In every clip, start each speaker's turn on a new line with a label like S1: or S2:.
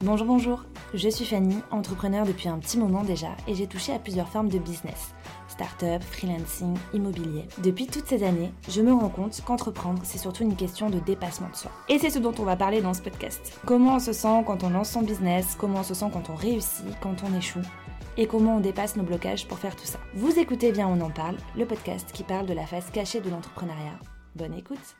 S1: Bonjour, bonjour, je suis Fanny, entrepreneur depuis un petit moment déjà et j'ai touché à plusieurs formes de business. Start-up, freelancing, immobilier. Depuis toutes ces années, je me rends compte qu'entreprendre, c'est surtout une question de dépassement de soi. Et c'est ce dont on va parler dans ce podcast. Comment on se sent quand on lance son business, comment on se sent quand on réussit, quand on échoue, et comment on dépasse nos blocages pour faire tout ça. Vous écoutez bien On en parle, le podcast qui parle de la face cachée de l'entrepreneuriat. Bonne écoute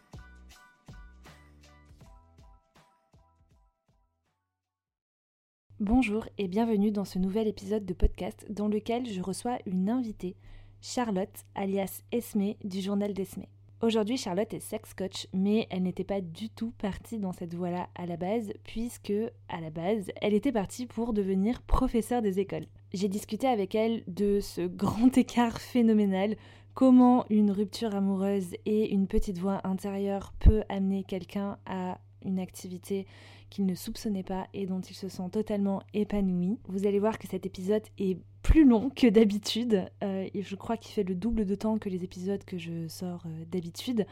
S1: Bonjour et bienvenue dans ce nouvel épisode de podcast dans lequel je reçois une invitée, Charlotte, alias Esme du journal d'Esme. Aujourd'hui, Charlotte est sex coach, mais elle n'était pas du tout partie dans cette voie-là à la base, puisque à la base, elle était partie pour devenir professeure des écoles. J'ai discuté avec elle de ce grand écart phénoménal, comment une rupture amoureuse et une petite voix intérieure peut amener quelqu'un à une activité qu'il ne soupçonnait pas et dont il se sent totalement épanoui. Vous allez voir que cet épisode est plus long que d'habitude euh, je crois qu'il fait le double de temps que les épisodes que je sors euh, d'habitude.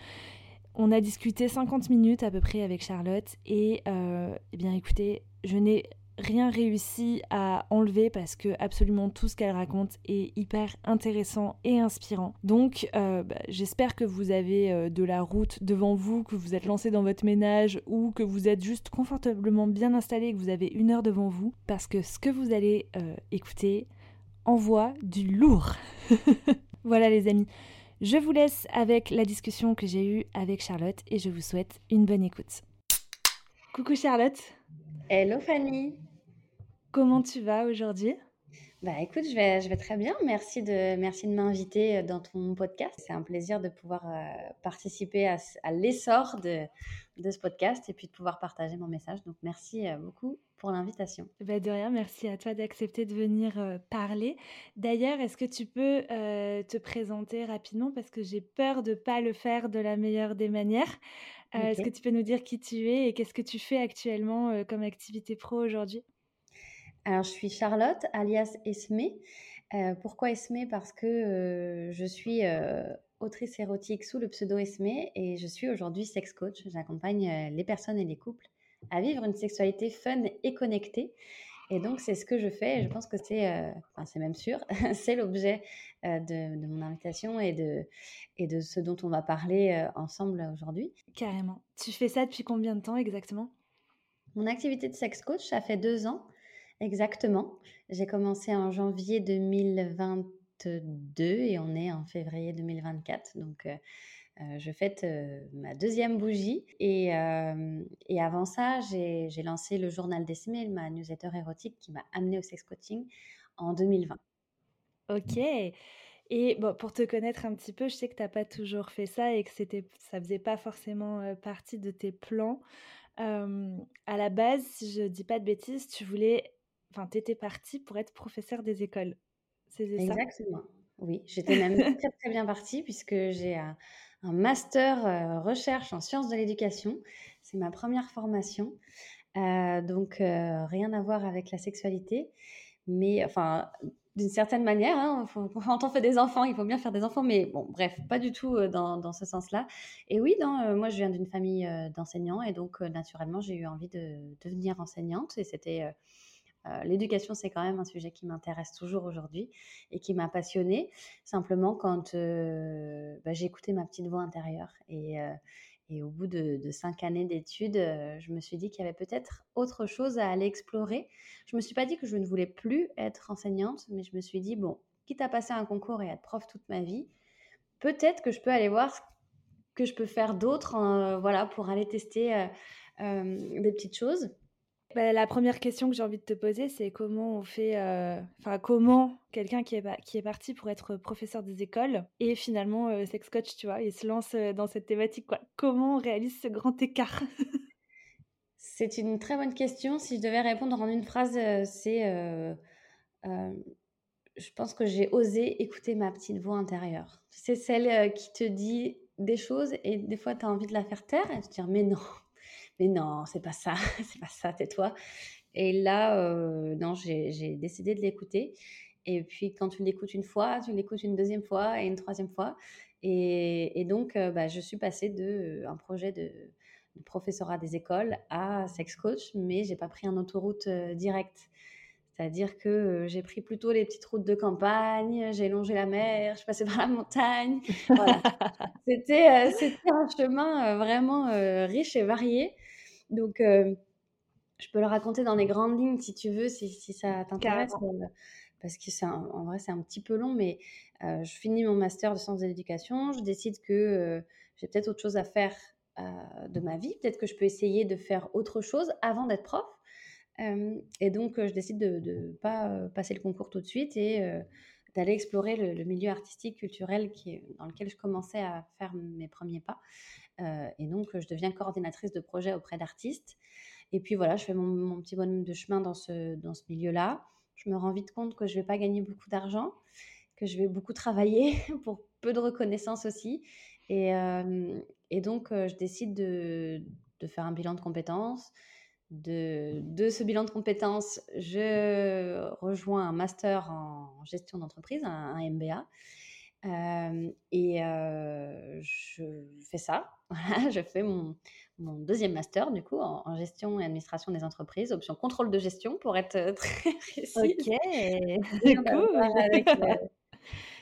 S1: On a discuté 50 minutes à peu près avec Charlotte et euh, eh bien écoutez, je n'ai rien réussi à enlever parce que absolument tout ce qu'elle raconte est hyper intéressant et inspirant. Donc euh, bah, j'espère que vous avez euh, de la route devant vous, que vous êtes lancé dans votre ménage ou que vous êtes juste confortablement bien installé, que vous avez une heure devant vous parce que ce que vous allez euh, écouter envoie du lourd. voilà les amis. Je vous laisse avec la discussion que j'ai eue avec Charlotte et je vous souhaite une bonne écoute. Coucou Charlotte.
S2: Hello Fanny.
S1: Comment tu vas aujourd'hui?
S2: Bah écoute, je vais, je vais très bien. Merci de, merci de m'inviter euh, dans ton podcast. C'est un plaisir de pouvoir euh, participer à, l'essor de, de, ce podcast et puis de pouvoir partager mon message. Donc merci euh, beaucoup pour l'invitation.
S1: Bah de rien, merci à toi d'accepter de venir parler. D'ailleurs, est-ce que tu peux te présenter rapidement? Parce que j'ai peur de ne pas le faire de la meilleure des manières. Est-ce que tu peux nous dire qui tu es et qu'est-ce que tu fais actuellement comme activité pro aujourd'hui?
S2: Alors, je suis Charlotte, alias Esme. pourquoi Esme? Parce que je suis autrice érotique sous le pseudo Esme et je suis aujourd'hui sex coach. J'accompagne les personnes et les couples à vivre une sexualité fun et connectée. Et donc, c'est ce que je fais. je pense que c'est, euh, enfin, c'est même sûr, c'est l'objet euh, de, de, mon invitation et de, et de ce dont on va parler euh, ensemble aujourd'hui.
S1: Carrément. Tu fais ça depuis combien de temps exactement?
S2: Mon activité de sex coach, ça fait deux ans exactement. J'ai commencé en janvier 2022 et on est en février 2024. Donc, euh, je fête euh, ma deuxième bougie. Et, euh, avant ça, j'ai lancé le journal d'Esmé, ma newsletter érotique qui m'a amené au sex coaching en 2020.
S1: Ok. Et bon, pour te connaître un petit peu, je sais que tu n'as pas toujours fait ça et que ça faisait pas forcément partie de tes plans. à la base, si je dis pas de bêtises, tu voulais, enfin, tu étais partie pour être professeur des écoles.
S2: C'est ça? Exactement. Oui, j'étais même très très bien partie puisque j'ai un master euh, recherche en sciences de l'éducation. C'est ma première formation. Euh, donc, euh, rien à voir avec la sexualité. Mais, enfin, d'une certaine manière, hein, quand on fait des enfants, il faut bien faire des enfants. Mais bon, bref, pas du tout dans, dans ce sens-là. Et oui, moi, je viens d'une famille d'enseignants. Et donc, naturellement, j'ai eu envie de devenir enseignante. Et c'était euh, l'éducation, c'est quand même un sujet qui m'intéresse toujours aujourd'hui et qui m'a passionnée. Simplement, quand euh, bah, j'ai écouté ma petite voix intérieure et, euh, au bout de, cinq années d'études, je me suis dit qu'il y avait peut-être autre chose à aller explorer. Je ne me suis pas dit que je ne voulais plus être enseignante, mais je me suis dit, bon, quitte à passer un concours et être prof toute ma vie, peut-être que je peux aller voir ce que je peux faire d'autre voilà, pour aller tester des petites choses.
S1: Bah, la première question que j'ai envie de te poser, c'est comment on fait, euh, enfin comment quelqu'un qui est, parti pour être professeur des écoles et finalement euh, sex coach, tu vois, il se lance euh, dans cette thématique, quoi. Comment on réalise ce grand écart?
S2: C'est une très bonne question. Si je devais répondre en une phrase, c'est, je pense que j'ai osé écouter ma petite voix intérieure. C'est celle qui te dit des choses et des fois tu as envie de la faire taire et de te dire mais non, mais non, c'est pas ça, c'est pas ça, tais-toi. Et là, euh, non, j'ai décidé de l'écouter. Et puis, quand tu l'écoutes une fois, tu l'écoutes une deuxième fois et une troisième fois. Et, donc, euh, bah, je suis passée de euh, un projet de, professorat des écoles à sex coach, mais j'ai pas pris un autoroute directe. C'est-à-dire que j'ai pris plutôt les petites routes de campagne, j'ai longé la mer, je passais par la montagne. Voilà. c'était, un chemin vraiment riche et varié. Donc, je peux le raconter dans les grandes lignes si tu veux, si, si ça t'intéresse. parce que c'est en vrai, c'est un petit peu long, mais je finis mon master de sciences de l'éducation. Je décide que j'ai peut-être autre chose à faire de ma vie. Peut-être que je peux essayer de faire autre chose avant d'être prof et donc, je décide de ne pas passer le concours tout de suite et d'aller explorer le, milieu artistique, culturel dans lequel je commençais à faire mes premiers pas. et donc, je deviens coordinatrice de projet auprès d'artistes. Et puis voilà, je fais mon, petit bonhomme de chemin dans ce, milieu-là. Je me rends vite compte que je ne vais pas gagner beaucoup d'argent, que je vais beaucoup travailler pour peu de reconnaissance aussi. Et, donc, je décide de, de, faire un bilan de compétences, de, ce bilan de compétences, je rejoins un master en gestion d'entreprise, un, MBA. Euh, et euh, je fais ça. je fais mon, deuxième master, du coup, en, gestion et administration des entreprises, option contrôle de gestion, pour être euh, très précis.
S1: Ok, c'est cool. Avec,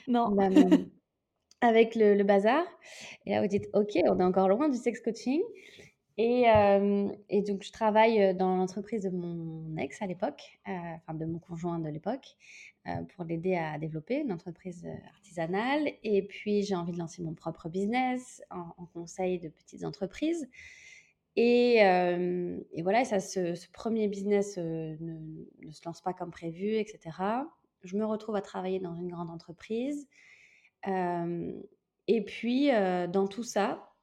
S2: non. avec le, le, bazar. Et là, vous dites, ok, on est encore loin du sex coaching. Et, et, donc, je travaille dans l'entreprise de mon ex à l'époque, enfin de mon conjoint de l'époque, pour l'aider à développer une entreprise artisanale. Et puis, j'ai envie de lancer mon propre business en, conseil de petites entreprises. Et, voilà, ça, ce, premier business ne, ne, se lance pas comme prévu, etc. Je me retrouve à travailler dans une grande entreprise. et puis, dans tout ça,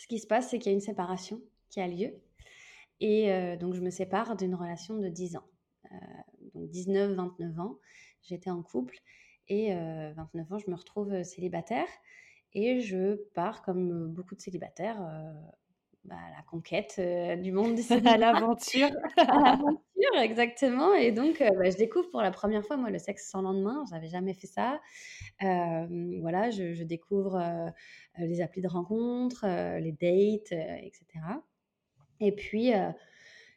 S2: ce qui se passe, c'est qu'il y a une séparation qui a lieu. Et euh, donc, je me sépare d'une relation de 10 ans. Euh, donc, 19, 29 ans, j'étais en couple. Et 29 euh, ans, je me retrouve célibataire. Et je pars, comme beaucoup de célibataires, bah, à la conquête du monde des
S1: À l'aventure.
S2: à l'aventure, exactement. Et donc, bah, je découvre pour la première fois, moi, le sexe sans lendemain. Je n'avais jamais fait ça. voilà, je, découvre euh, les applis de rencontre, euh, les dates, euh, etc. Et puis,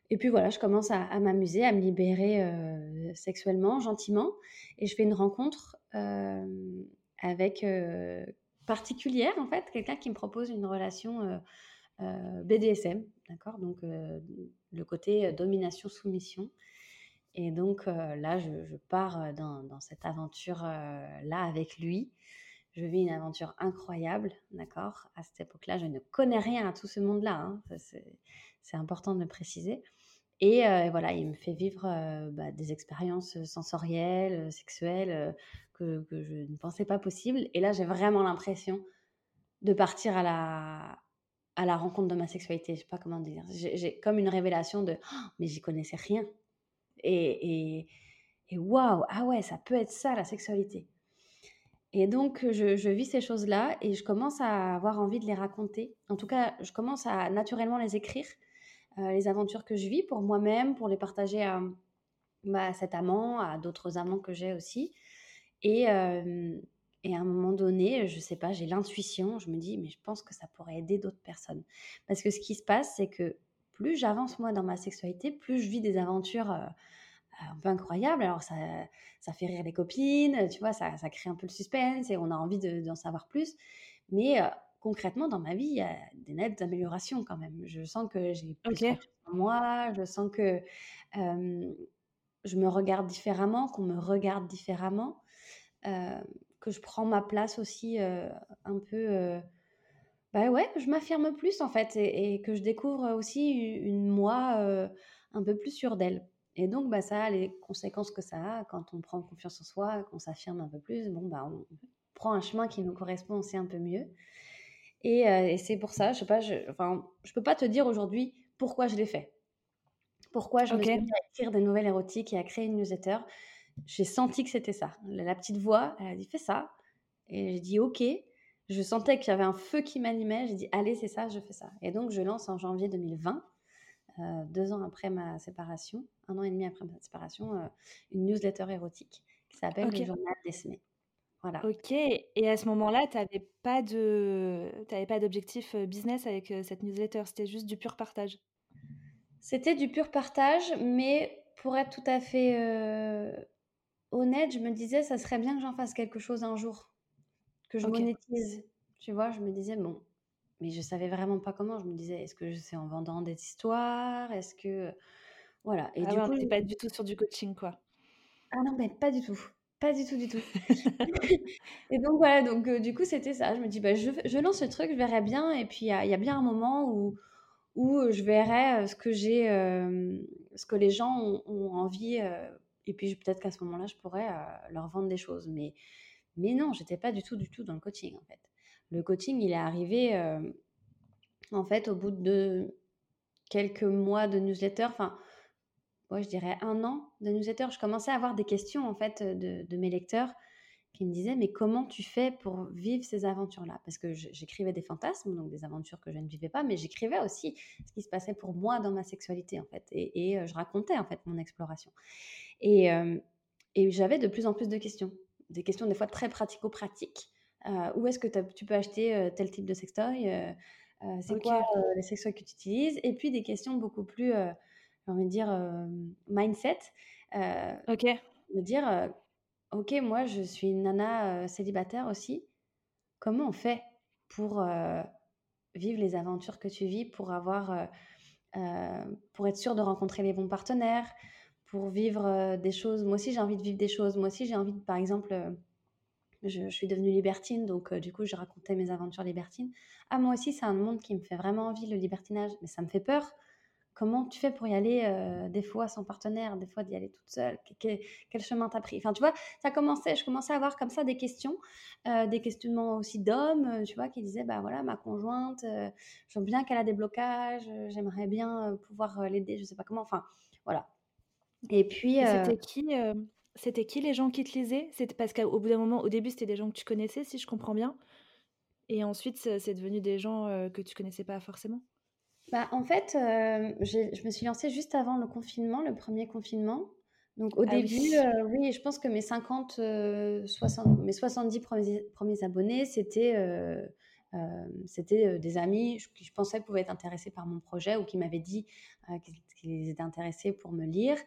S2: et puis voilà, je commence à, m'amuser, à me libérer sexuellement, gentiment. Et je fais une rencontre avec particulière, en fait, quelqu'un qui me propose une relation BDSM, d'accord Donc, le côté domination-soumission. Et donc là, je, pars dans, cette aventure-là avec lui je vis une aventure incroyable, d'accord À cette époque-là, je ne connais rien à tout ce monde-là, hein, c'est important de le préciser. Et euh, voilà, il me fait vivre euh, bah, des expériences sensorielles, sexuelles, que, je ne pensais pas possibles. Et là, j'ai vraiment l'impression de partir à la, à la rencontre de ma sexualité. Je sais pas comment dire. J'ai comme une révélation de oh, mais j'y connaissais rien. Et waouh, wow, ah ouais, ça peut être ça la sexualité. Et donc, je, vis ces choses-là et je commence à avoir envie de les raconter. En tout cas, je commence à naturellement les écrire, euh, les aventures que je vis pour moi-même, pour les partager à, bah, cet amant, à d'autres amants que j'ai aussi. Et, euh, et, à un moment donné, je sais pas, j'ai l'intuition, je me dis, mais je pense que ça pourrait aider d'autres personnes. Parce que ce qui se passe, c'est que plus j'avance moi dans ma sexualité, plus je vis des aventures. Euh, un peu incroyable. Alors, ça, ça fait rire les copines, tu vois, ça, ça crée un peu le suspense et on a envie d'en savoir plus. Mais euh, concrètement, dans ma vie, il y a des nettes améliorations quand même. Je sens que j'ai plus de en moi, je sens que je me regarde différemment, qu'on me regarde différemment, que je prends ma place aussi un peu. bah ouais, je m'affirme plus en fait et, et, que je découvre aussi une moi un peu plus sûre d'elle. Et donc, bah, ça a les conséquences que ça a quand on prend confiance en soi, qu'on s'affirme un peu plus. Bon, bah, on prend un chemin qui nous correspond aussi un peu mieux. Et, euh, c'est pour ça, je sais pas, je, enfin, je peux pas te dire aujourd'hui pourquoi je l'ai fait. Pourquoi je me suis mis à écrire des nouvelles érotiques et à créer une newsletter. J'ai senti que c'était ça. La, petite voix, elle a dit fais ça. Et j'ai dit ok. Je sentais qu'il y avait un feu qui m'animait. J'ai dit allez, c'est ça, je fais ça. Et donc, je lance en janvier 2020 euh, deux ans après ma séparation, un an et demi après ma séparation, euh, une newsletter érotique qui s'appelle Le Journal d'Esmé. Voilà.
S1: OK et à ce moment-là, tu avais pas de tu avais pas d'objectif, business avec, cette newsletter? C'était juste du pur partage?
S2: C'était du pur partage, mais pour être tout à fait, honnête, je me disais: «Ça serait bien que j'en fasse quelque chose un jour, que je
S1: OK.
S2: monétise». Tu vois? Je me disais: «Bon» mais je savais vraiment pas comment. Je me disais: «Est-ce que c'est en vendant des histoires? Est-ce que» voilà et
S1: Ah
S2: du
S1: ouais,
S2: coup
S1: tu pas du tout sur du coaching, quoi?
S2: Ah non, mais pas du tout, pas du tout, du tout et donc voilà, donc heu, du coup, c'était ça. Je me dis: «Bah, je je lance ce truc, je verrai bien et puis il y a il y a bien un moment où où, heu, je verrai, heu, ce que j'ai, ce que les gens ont ont envie, et puis peut-être qu'à ce moment-là, je pourrais, heu, leur vendre des choses». Mais mais non, j'étais pas du tout, du tout dans le coaching, en fait. Le coaching, il est arrivé, hem, en fait, au bout de quelques mois de newsletter, enfin, ouais, je dirais 1 an de newsletter. Je commençais à avoir des questions, en fait, de de mes lecteurs qui me disaient: «Mais comment tu fais pour vivre ces aventures-là?» parce que j'écrivais des fantasmes, donc des aventures que je ne vivais pas, mais j'écrivais aussi ce qui se passait pour moi dans ma sexualité, en fait et et heu, je racontais, en fait, mon exploration et hem et j'avais de plus en plus de questions. Des questions, des fois, très pratico-pratiques. Heu, où est-ce que tu peux acheter, heu, tel type de sextoy? C'est quoi,
S1: OK.
S2: heu, les sextoys que tu utilises? Et puis des questions beaucoup plus, j'ai envie de dire, mindset.
S1: OK.
S2: me dire, «OK, moi, je suis une nana, heu, célibataire aussi. Comment on fait pour, heu, vivre les aventures que tu vis? Pour avoir, heu, pour être sûre de rencontrer les bons partenaires? Pour vivre, des choses?» moi aussi, j'ai envie de vivre des choses. Moi aussi, j'ai envie de par exemple, je je suis devenue libertine, donc du coup, je racontais mes aventures libertines. «Ah, moi aussi, c'est un monde qui me fait vraiment envie, le libertinage, mais ça me fait peur. Comment tu fais pour y aller, heu, des fois sans partenaire, des fois d'y aller toute seule? Qu quel quel chemin tu as pris?» enfin, tu vois? Ça commençait je commençais à avoir comme ça des questions, heu, des questionnements aussi d'hommes, heu, tu vois? Qui disaient: «Bah, voilà, ma conjointe, heu, je vois bien qu'elle a des blocages, j'aimerais bien, pouvoir, l'aider, je sais pas comment». Enfin, voilà et puis,
S1: Et c'était qui, c'était qui les gens qui te lisaient? C'était parce qu'au bout d'un moment, au début, c'était des gens que tu connaissais, si je comprends bien? Et ensuite, c'est devenu des gens, que tu connaissais pas forcément?
S2: Bah, en fait, j'ai je me suis lancée juste avant le confinement, le 1er confinement. Donc au
S1: Ah
S2: début,
S1: oui.
S2: heu, oui, je pense que mes 50, heu, 60 mes 70 premiers 1ers abonnés, c'était, heu, hem, c'était, des amis qui je pensais pouvaient être intéressés par mon projet ou qui m'avaient dit, qu'ils étaient intéressés pour me lire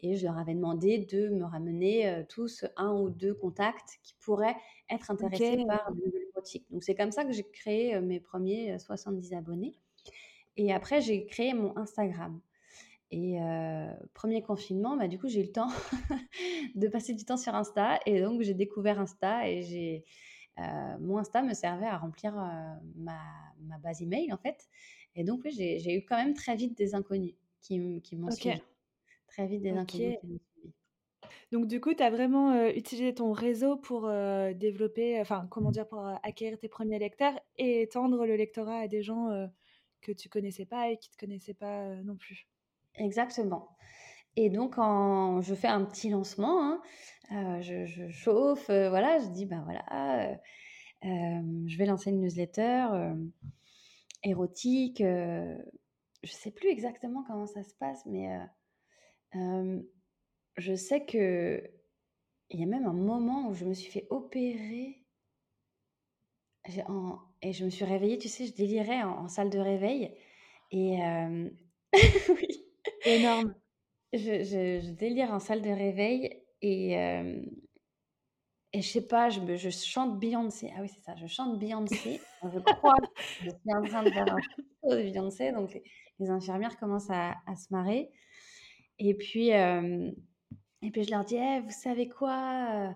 S2: et je leur avais demandé de me ramener, tous 1 ou 2 contacts qui pourraient être intéressés par de l'érotique. Donc c'est comme ça que j'ai créé, mes premiers, heu, 70 abonnés et après j'ai créé mon Instagram et heu, 1er confinement, bah, du coup, j'ai eu le temps de passer du temps sur Insta et donc j'ai découvert Insta et j'ai, heu, mon Insta me servait à remplir, heu, ma ma base email, en fait et donc oui, j'ai eu quand même très vite des inconnus qui qui m'ont
S1: OK.
S2: suivie. Très vite des inconnus
S1: OK.
S2: qui m'ont suivie.
S1: Donc du coup, tu as vraiment, utilisé ton réseau pour, développer, enfin, comment dire? Pour, acquérir tes 1ers lecteurs et étendre le lectorat à des gens, que tu connaissais pas et qui te connaissaient pas, heu, non plus?
S2: Exactement et donc quand je fais un petit lancement, hein, heu, je chauffe, heu, voilà, je dis: «Ben, voilà, je vais lancer une newsletter, érotique», je sais plus exactement comment ça se passe mais je sais qu'il y a même un moment où je me suis fait opérer en et je me suis réveillée, tu sais, je délirais en en salle de réveil et hem oui.
S1: Énorme.
S2: Je je je délire en salle de réveil et hem et je sais pas, je me je chante Beyoncé. Ah oui, c'est ça, je chante Beyoncé. Je crois que je suis en train de faire un de Beyoncé, donc les les infirmières commencent à à se marrer et puis, hem et puis je leur dis: «Eh, vous savez quoi?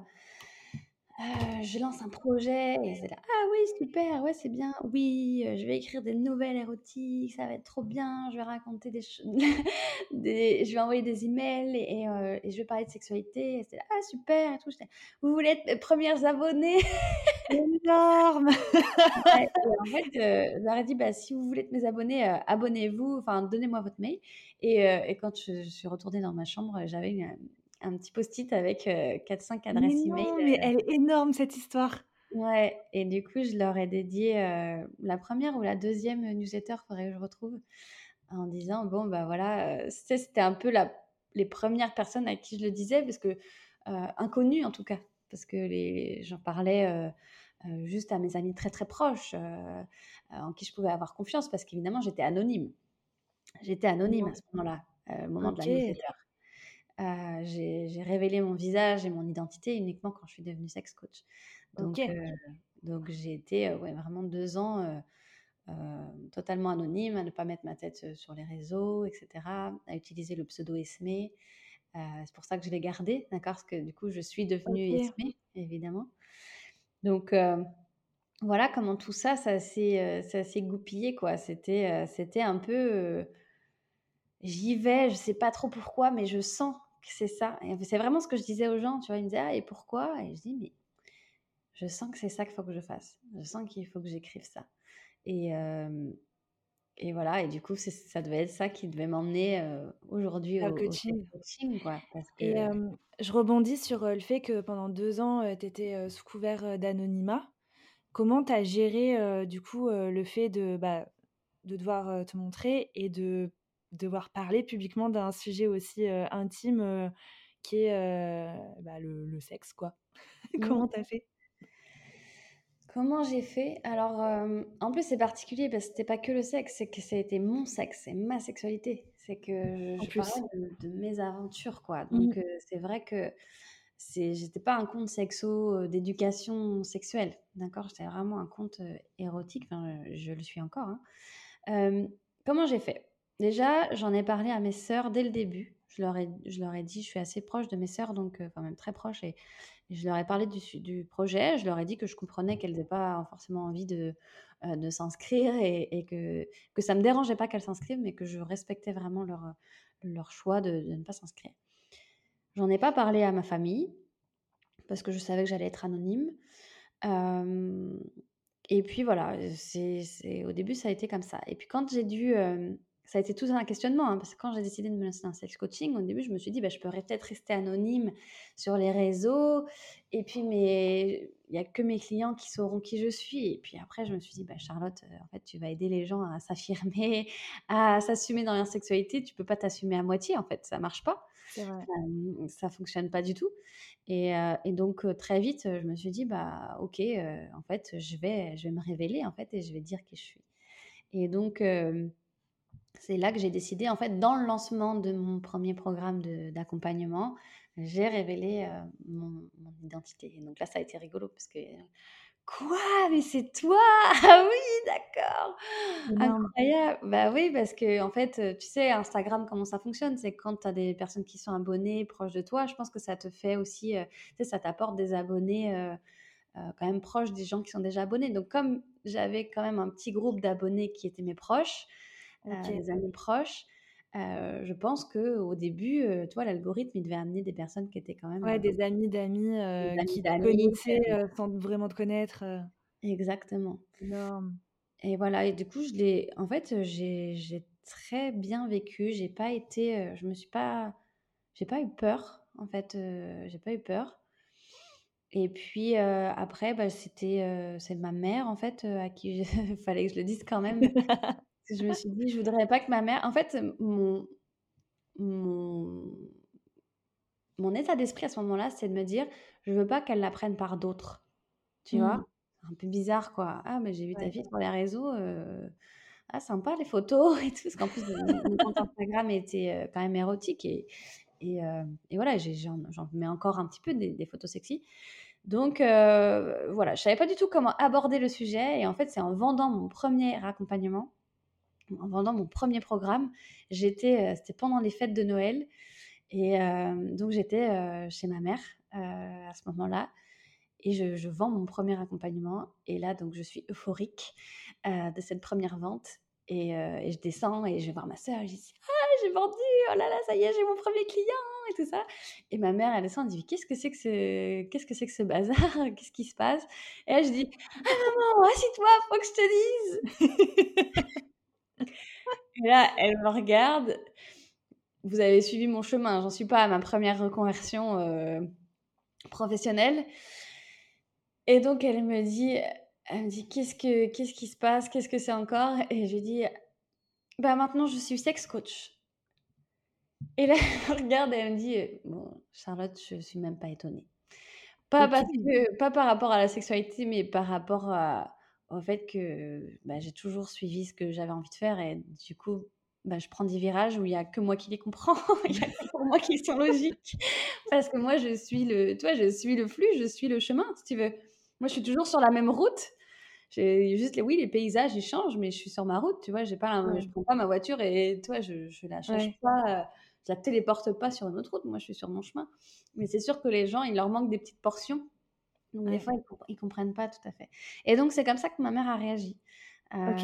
S2: Heu, je lance un projet» et étaient là: «Ah oui, super, ouais, c'est bien. Oui, heu, je vais écrire des nouvelles érotiques, ça va être trop bien, je vais raconter des ch des je vais envoyer des emails et et je vais parler de sexualité» et c'était là: «Ah super et tout». «Vous voulez être mes 1res abonnées?»
S1: Énorme!
S2: Ouais en fait, leur ai dit: «Bah, si vous voulez être mes abonnés, abonnez-vous, enfin, donnez-moi votre mail» et quand je je suis retournée dans ma chambre, j'avais une, un petit post-it avec, heu, 4-5
S1: Mais
S2: adresses email,
S1: non, mais
S2: heu
S1: elle est énorme cette histoire!
S2: Ouais et du coup, je leur ai dédié, la 1re ou la 2e newsletter, faudrait que je retrouve, en disant: «Bon, bah, voilà», c'était un peu la les 1res personnes à qui je le disais parce que, heu, inconnues en tout cas. parce que j'en parlais juste à mes amis très très proches, en qui je pouvais avoir confiance, parce qu'évidemment, j'étais anonyme. J'étais anonyme à ce moment-là, au moment de la newsletter. J'ai révélé mon visage et mon identité uniquement quand je suis devenue sex coach. Donc, donc j'ai été ouais, vraiment deux ans totalement anonyme, à ne pas mettre ma tête sur les réseaux, etc., à utiliser le pseudo Esme. c'est pour ça que je l'ai gardé, d'accord? Parce que du coup, je suis devenue Esme, évidemment. Donc, voilà comment tout ça, ça s'est goupillé, quoi. C'était c'était un peu... J'y vais, je sais pas trop pourquoi, mais je sens c'est ça. C'est vraiment ce que je disais aux gens, tu vois. Ils me disaient, ah, et pourquoi? Et je dis, mais je sens que c'est ça qu'il faut que je fasse. Je sens qu'il faut que j'écrive ça. Et, et voilà, et du coup, ça devait être ça qui devait m'emmener aujourd'hui au, coaching. quoi,
S1: Et je rebondis sur le fait que pendant deux ans, tu étais sous couvert d'anonymat. Comment tu as géré du coup le fait de, bah, de devoir te montrer et de devoir parler publiquement d'un sujet aussi intime qui est bah, le, le, sexe, quoi Comment tu as fait?
S2: Comment j'ai fait? Alors, euh, en plus, c'est particulier parce que c'était pas que le sexe, c'est que ça a été mon sexe, c'est ma sexualité. C'est que je, parlais de, mes aventures, quoi. Mmh. Donc, euh, c'est vrai que j'étais pas un conte sexo euh, d'éducation sexuelle, d'accord? J'étais vraiment un conte érotique, enfin, je, le suis encore. Hein. comment j'ai fait? Déjà, j'en ai parlé à mes sœurs dès le début. Je leur ai, je leur ai dit, je suis assez proche de mes sœurs, donc quand même très proche, et je leur ai parlé du, projet, je leur ai dit que je comprenais qu'elles n'avaient pas forcément envie de, euh, s'inscrire et, que, que ça ne me dérangeait pas qu'elles s'inscrivent, mais que je respectais vraiment leur, leur choix de, ne pas s'inscrire. J'en ai pas parlé à ma famille parce que je savais que j'allais être anonyme. Euh, et puis voilà, c'est, au début ça a été comme ça. Et puis quand j'ai dû euh, ça a été tout un questionnement, hein, parce que quand j'ai décidé de me lancer dans le sex coaching, au début, je me suis dit, bah, je pourrais peut-être rester anonyme sur les réseaux, et puis mais il n'y a que mes clients qui sauront qui je suis. Et puis après, je me suis dit, bah, Charlotte, euh, en fait, tu vas aider les gens à s'affirmer, à s'assumer dans leur sexualité. Tu peux pas t'assumer à moitié, en fait, ça marche pas. Ça, ne ça fonctionne pas du tout. Et, euh, et donc euh, très vite, je me suis dit, bah ok, en fait, je vais, je vais me révéler, en fait, et je vais dire qui je suis. Et donc c'est là que j'ai décidé, en fait, dans le lancement de mon premier programme d'accompagnement, j'ai révélé euh, mon, identité. Et donc là, ça a été rigolo parce que Quoi? Mais c'est toi? Ah oui, d'accord. Incroyable. Bah oui, parce que en fait, tu sais, Instagram, comment ça fonctionne? C'est quand tu as des personnes qui sont abonnées proches de toi, je pense que ça te fait aussi, euh, tu sais, ça t'apporte des abonnés euh, quand même proches des gens qui sont déjà abonnés. Donc comme j'avais quand même un petit groupe d'abonnés qui étaient mes proches, des amis proches. je pense que au début, toi, l'algorithme, il devait amener des personnes qui étaient quand même.
S1: Ouais, des amis d'amis qui connaissaient sans vraiment te connaître.
S2: Exactement. Et voilà, et du coup, je l'ai. En fait, j'ai très bien vécu. J'ai pas été. Je me suis pas. J'ai pas eu peur, en fait. J'ai pas eu peur. Et puis après, bah, c'était c'est ma mère, en fait, à qui il fallait que je le dise quand même. je me suis dit, je voudrais pas que ma mère. En fait, mon, mon, mon état d'esprit à ce moment-là, c'est de me dire, je veux pas qu'elle l'apprenne par d'autres. Tu vois? Mmh. Un peu bizarre, quoi. Ah, mais j'ai vu ta fille sur les réseaux. Euh, ah, sympa les photos et tout. Parce qu'en plus, mon compte Instagram était euh, quand même érotique. Et, et, euh, et voilà, j'en mets encore un petit peu des, des photos sexy. Donc voilà, je savais pas du tout comment aborder le sujet. Et en fait, c'est en vendant mon premier accompagnement en vendant mon premier programme. J'étais, euh, c'était pendant les fêtes de Noël. Et euh, donc, j'étais euh, chez ma mère à ce moment-là. Et je, vends mon premier accompagnement. Et là, donc, je suis euphorique de cette première vente. Et, je descends et je vais voir ma soeur. Je dis Ah, j'ai vendu Oh là là, ça y est, j'ai mon premier client et tout ça. Et ma mère, elle descend, elle dit Qu'est-ce que c'est que ce, qu'est-ce que c'est que ce bazar? Qu'est-ce qui se passe? Et là, je dis Ah maman, assis-toi, faut que je te dise. Et là, elle me regarde. Vous avez suivi mon chemin. J'en suis pas à ma première reconversion euh, professionnelle. Et donc, elle me dit, elle me dit, qu'est-ce que, qu'est-ce qui se passe? Qu'est-ce que c'est encore? Et je dis, bah maintenant, je suis sex coach. Et là, elle me regarde et elle me dit, bon, Charlotte, je suis même pas étonnée. Pas, parce que, pas par rapport à la sexualité, mais par rapport au fait que bah, j'ai toujours suivi ce que j'avais envie de faire et du coup, bah, je prends des virages où il n'y a que moi qui les comprends, il n'y a que pour moi qui sont logiques. Parce que moi, je suis le, toi, je suis le flux, je suis le chemin, si tu veux. Moi, je suis toujours sur la même route. J'ai juste, oui, les paysages, ils changent, mais je suis sur ma route, tu vois. J'ai pas, je prends pas ma voiture et, toi, je, ne la change pas, je la téléporte pas sur une autre route. Moi, je suis sur mon chemin. Mais c'est sûr que les gens, il leur manque des petites portions. Donc, des fois, ils, ne comprennent pas tout à fait. Et donc, c'est comme ça que ma mère a réagi. Euh,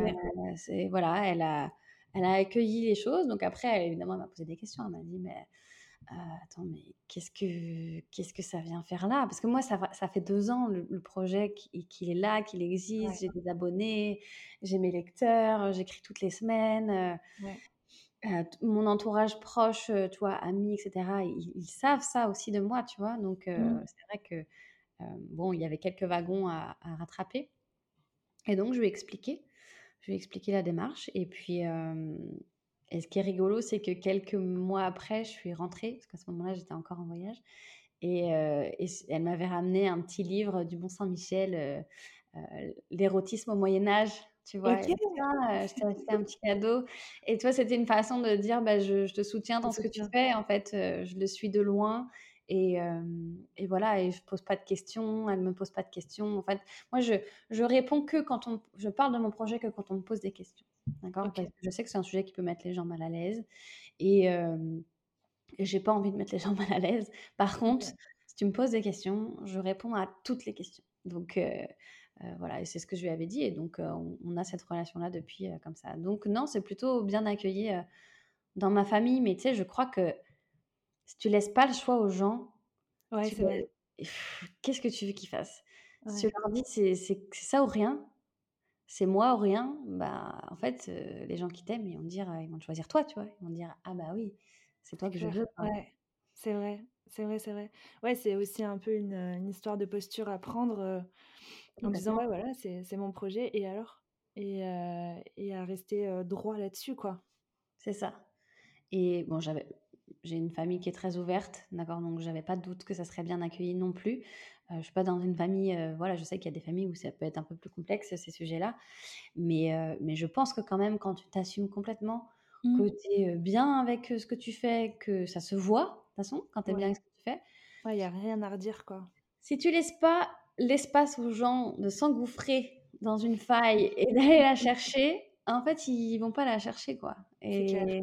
S2: c'est, voilà, elle a, elle a accueilli les choses. Donc, après, elle, évidemment, elle m'a posé des questions. Elle m'a dit, mais euh, attends, mais qu'est-ce que, qu'est-ce que ça vient faire là? Parce que moi, ça, ça fait deux ans, le, projet, qu'il est là, qu'il existe. J'ai des abonnés, j'ai mes lecteurs, j'écris toutes les semaines. Euh, euh, mon entourage proche, tu vois, amis, etc., ils, savent ça aussi de moi, tu vois? Donc, mmh. c'est vrai que, bon, il y avait quelques wagons à, à, rattraper. Et donc, je lui ai expliqué. Je lui ai expliqué la démarche. Et puis, et ce qui est rigolo, c'est que quelques mois après, je suis rentrée, parce qu'à ce moment-là, j'étais encore en voyage. Et, elle m'avait ramené un petit livre du Bon Saint-Michel, L'érotisme au Moyen-Âge tu vois. Okay. je t'ai fait un petit cadeau. Et toi, c'était une façon de dire, bah, je, te soutiens dans ce que tu fais. En fait, je le suis de loin. Et, et, voilà, et je pose pas de questions, elle me pose pas de questions. En fait, moi, je, je réponds que quand on, je parle de mon projet que quand on me pose des questions. D'accord? Je sais que c'est un sujet qui peut mettre les gens mal à l'aise. Et, et j'ai pas envie de mettre les gens mal à l'aise. Par contre, si tu me poses des questions, je réponds à toutes les questions. Donc, euh, voilà, et c'est ce que je lui avais dit. Et donc, euh, on, a cette relation-là depuis euh, comme ça. Donc, non, c'est plutôt bien accueilli dans ma famille. Mais tu sais, je crois que si tu laisses pas le choix aux gens, qu'est-ce que tu veux qu'ils fassent? Si tu leur dis c'est ça ou rien, c'est moi ou rien, bah en fait, les gens qui t'aiment, ils vont dire, ils vont te choisir toi, tu vois? Ils vont dire ah bah oui, c'est toi que je veux.
S1: c'est vrai, c'est vrai, c'est vrai. Ouais, c'est aussi un peu une, une, histoire de posture à prendre en disant ouais voilà c'est mon projet et alors? Et, et à rester droit là-dessus quoi.
S2: C'est ça. Et bon j'avais j'ai une famille qui est très ouverte, d'accord, donc j'avais pas de doute que ça serait bien accueilli non plus. Euh, je suis pas dans une famille, voilà, je sais qu'il y a des familles où ça peut être un peu plus complexe ces sujets-là, mais mais je pense que quand même quand tu t'assumes complètement, mmh. que tu es bien avec ce que tu fais, que ça se voit de toute façon quand tu es bien avec ce que tu fais.
S1: Ouais, il y a rien à redire quoi.
S2: Si tu laisses pas l'espace aux gens de s'engouffrer dans une faille et d'aller la chercher, en fait, ils vont pas la chercher, quoi. Et,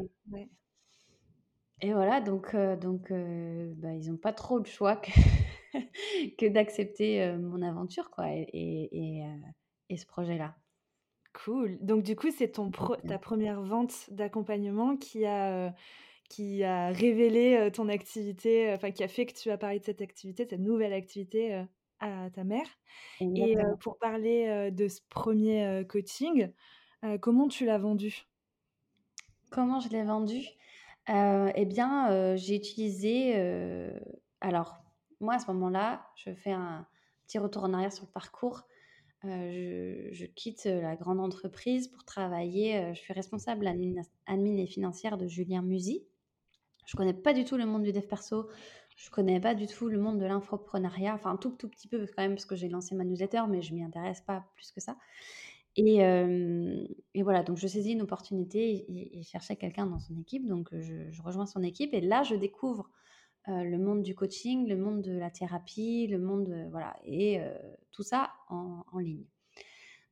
S2: et voilà, donc, euh, donc euh, bah, ils n'ont pas trop le choix que, que d'accepter euh, mon aventure, quoi, et, et, et ce projet-là.
S1: Cool. Donc, du coup, c'est ton ta première vente d'accompagnement qui a qui a révélé ton activité, enfin qui a fait que tu as parlé de cette activité, cette nouvelle activité à ta mère. Et pour parler de ce premier coaching, comment tu l'as vendu?
S2: Comment je l'ai vendu? Eh bien, j'ai utilisé. alors, moi, à ce moment-là, je fais un petit retour en arrière sur le parcours. je, quitte la grande entreprise pour travailler. je suis responsable admin, et financière de Julien Musy. Je connais pas du tout le monde du dev perso. Je connais pas du tout le monde de l'infoprenariat, enfin tout, tout petit peu quand même parce que j'ai lancé ma newsletter, mais je m'y intéresse pas plus que ça. Et, voilà, donc je saisis une opportunité et, cherchais quelqu'un dans son équipe, donc je, rejoins son équipe et là je découvre le monde du coaching, le monde de la thérapie, le monde voilà et tout ça en, ligne.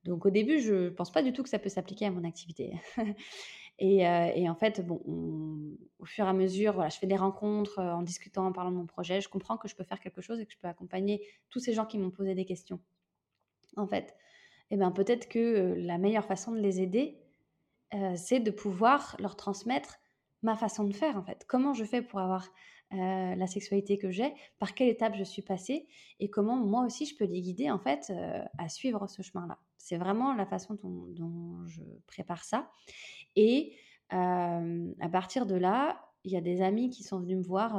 S2: Donc au début, je pense pas du tout que ça peut s'appliquer à mon activité. Et, en fait, bon, au fur et à mesure, je fais des rencontres en discutant, en parlant de mon projet. Je comprends que je peux faire quelque chose et que je peux accompagner tous ces gens qui m'ont posé des questions. En fait, eh ben, peut-être que euh, la meilleure façon de les aider, c'est de pouvoir leur transmettre ma façon de faire. En fait, comment je fais pour avoir la sexualité que j'ai, par quelle étape je suis passée et comment moi aussi je peux les guider en fait à suivre ce chemin-là. C'est vraiment la façon dont, je prépare ça. Et à partir de là, il y a des amis qui sont venus me voir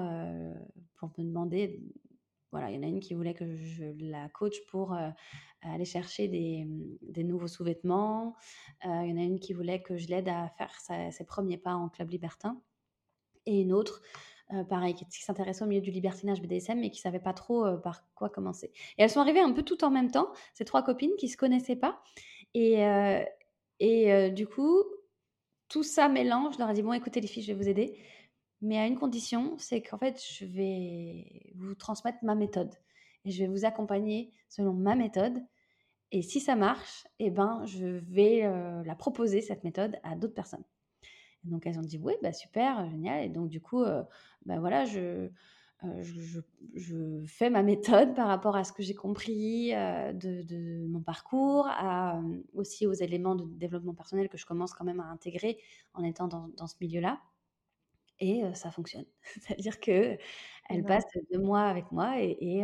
S2: pour me demander. Voilà, il y en a une qui voulait que je la coach pour aller chercher des, nouveaux sous-vêtements. il y en a une qui voulait que je l'aide à faire ses premiers pas en club libertin. Et une autre pareil, qui, s'intéressaient au milieu du libertinage BDSM, mais qui ne savaient pas trop par quoi commencer. Et elles sont arrivées un peu toutes en même temps, ces trois copines qui ne se connaissaient pas. Et, et du coup, tout ça mélange. Je leur ai dit, bon, écoutez les filles, je vais vous aider. Mais à une condition, c'est qu'en fait, je vais vous transmettre ma méthode. Et je vais vous accompagner selon ma méthode. Et si ça marche, eh ben, je vais euh, la proposer, cette méthode, à d'autres personnes. donc, elles ont dit, oui, bah, super, génial. Et donc, du coup, euh, bah, voilà, je, euh, je, je, fais ma méthode par rapport à ce que j'ai compris de, de, mon parcours, à, aussi aux éléments de développement personnel que je commence quand même à intégrer en étant dans, dans ce milieu-là et ça fonctionne. C'est-à-dire que elles passent deux mois avec moi et,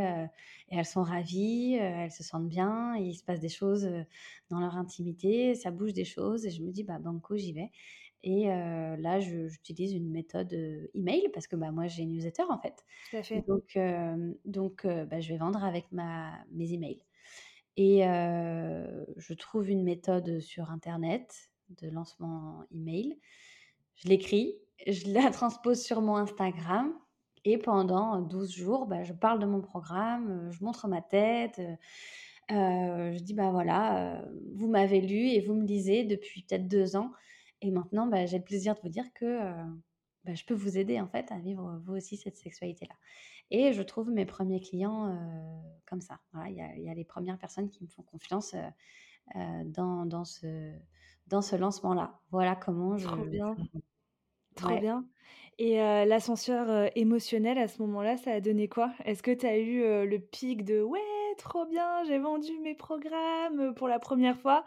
S2: elles sont ravies, elles se sentent bien, il se passe des choses dans leur intimité, ça bouge des choses et je me dis bah banco j'y vais. Et là j'utilise une méthode email parce que bah moi j'ai une newsletter en fait. Donc donc bah, je vais vendre avec ma mes emails. Et je trouve une méthode sur internet de lancement email. Je l'écris, je la transpose sur mon Instagram et pendant 12 jours, bah, je parle de mon programme, euh, je montre ma tête, euh, euh, je dis bah voilà, vous m'avez lu et vous me lisez depuis peut-être deux ans et maintenant bah, j'ai le plaisir de vous dire que bah, je peux vous aider en fait à vivre vous aussi cette sexualité-là. Et je trouve mes premiers clients comme ça. Il y, a les premières personnes qui me font confiance dans, dans, ce, dans ce lancement-là. Voilà comment je...
S1: Trop bien. Trop bien. Et l'ascenseur émotionnel à ce moment-là, ça a donné quoi? Est-ce que tu as eu le pic de ouais, trop bien, j'ai vendu mes programmes pour la première fois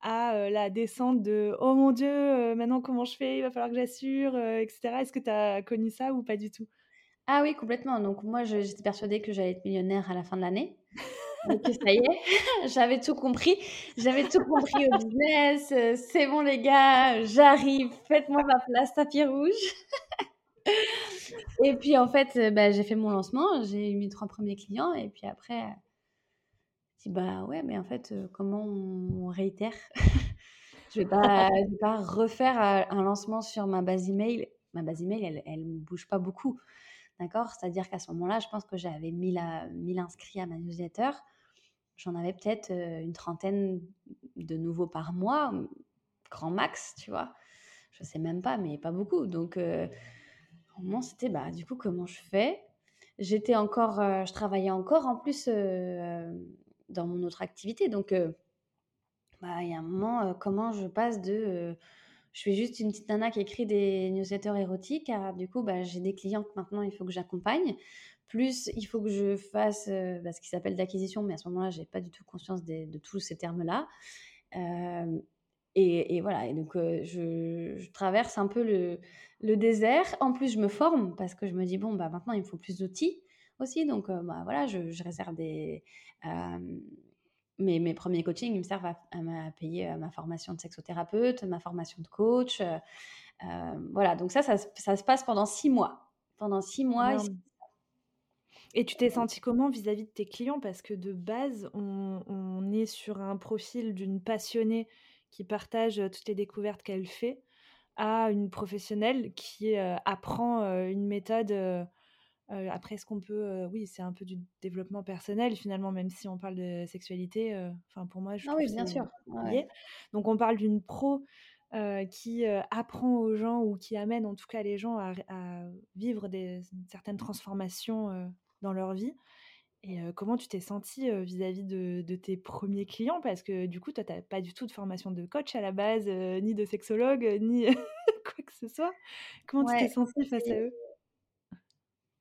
S1: à la descente de oh mon dieu, maintenant comment je fais? Il va falloir que j'assure, etc. Est-ce que tu as connu ça ou pas du tout?
S2: Ah oui, complètement. Donc moi, j'étais persuadée que j'allais être millionnaire à la fin de l'année. Donc ça y est, j'avais tout compris. J'avais tout compris au business. Euh, c'est bon les gars, j'arrive. Faites-moi ma place, tapis rouge. et puis en fait, euh, bah, j'ai fait mon lancement. J'ai eu mes trois premiers clients. Et puis après, je dit bah ouais, mais en fait, euh, comment on réitère? Je vais pas, vais pas refaire un lancement sur ma base email. Ma base email, elle, ne bouge pas beaucoup. D'accord? C'est-à-dire qu'à ce moment-là, je pense que j'avais 1000, 1000 inscrits à ma newsletter. J'en avais peut-être une trentaine de nouveaux par mois, grand max, tu vois? Je sais même pas, mais pas beaucoup. Donc, au moment, c'était, bah, du coup, comment je fais? J'étais encore, je travaillais encore en plus dans mon autre activité. Donc, bah, il y a un moment, comment je passe de je suis juste une petite nana qui écrit des newsletters érotiques. du coup, bah, j'ai des clients que maintenant il faut que j'accompagne. Plus, il faut que je fasse euh, bah, ce qui s'appelle d'acquisition, mais à ce moment-là, je n'ai pas du tout conscience de, tous ces termes-là. Euh, et, voilà, et donc euh, je, traverse un peu le, désert. En plus, je me forme parce que je me dis, bon, bah, maintenant, il me faut plus d'outils aussi. Donc voilà, je réserve des mes, premiers coachings, ils me servent à, payer euh, ma formation de sexothérapeute, ma formation de coach. Euh, euh, voilà, donc ça, ça, se passe pendant six mois. Pendant six mois.
S1: Et tu t'es senti comment vis-à-vis de tes clients? Parce que de base, on, est sur un profil d'une passionnée qui partage toutes les découvertes qu'elle fait à une professionnelle qui apprend une méthode après, est-ce qu'on peut. oui, c'est un peu du développement personnel, finalement, même si on parle de sexualité. Enfin, pour moi, je
S2: ah oui, bien sûr.
S1: Donc, on parle d'une pro qui apprend aux gens ou qui amène en tout cas les gens à, vivre des, certaines transformations dans leur vie. Et comment tu t'es sentie vis-à-vis de, de, tes premiers clients? Parce que du coup, toi, tu n'as pas du tout de formation de coach à la base, ni de sexologue, ni quoi que ce soit. Comment tu t'es sentie face à eux?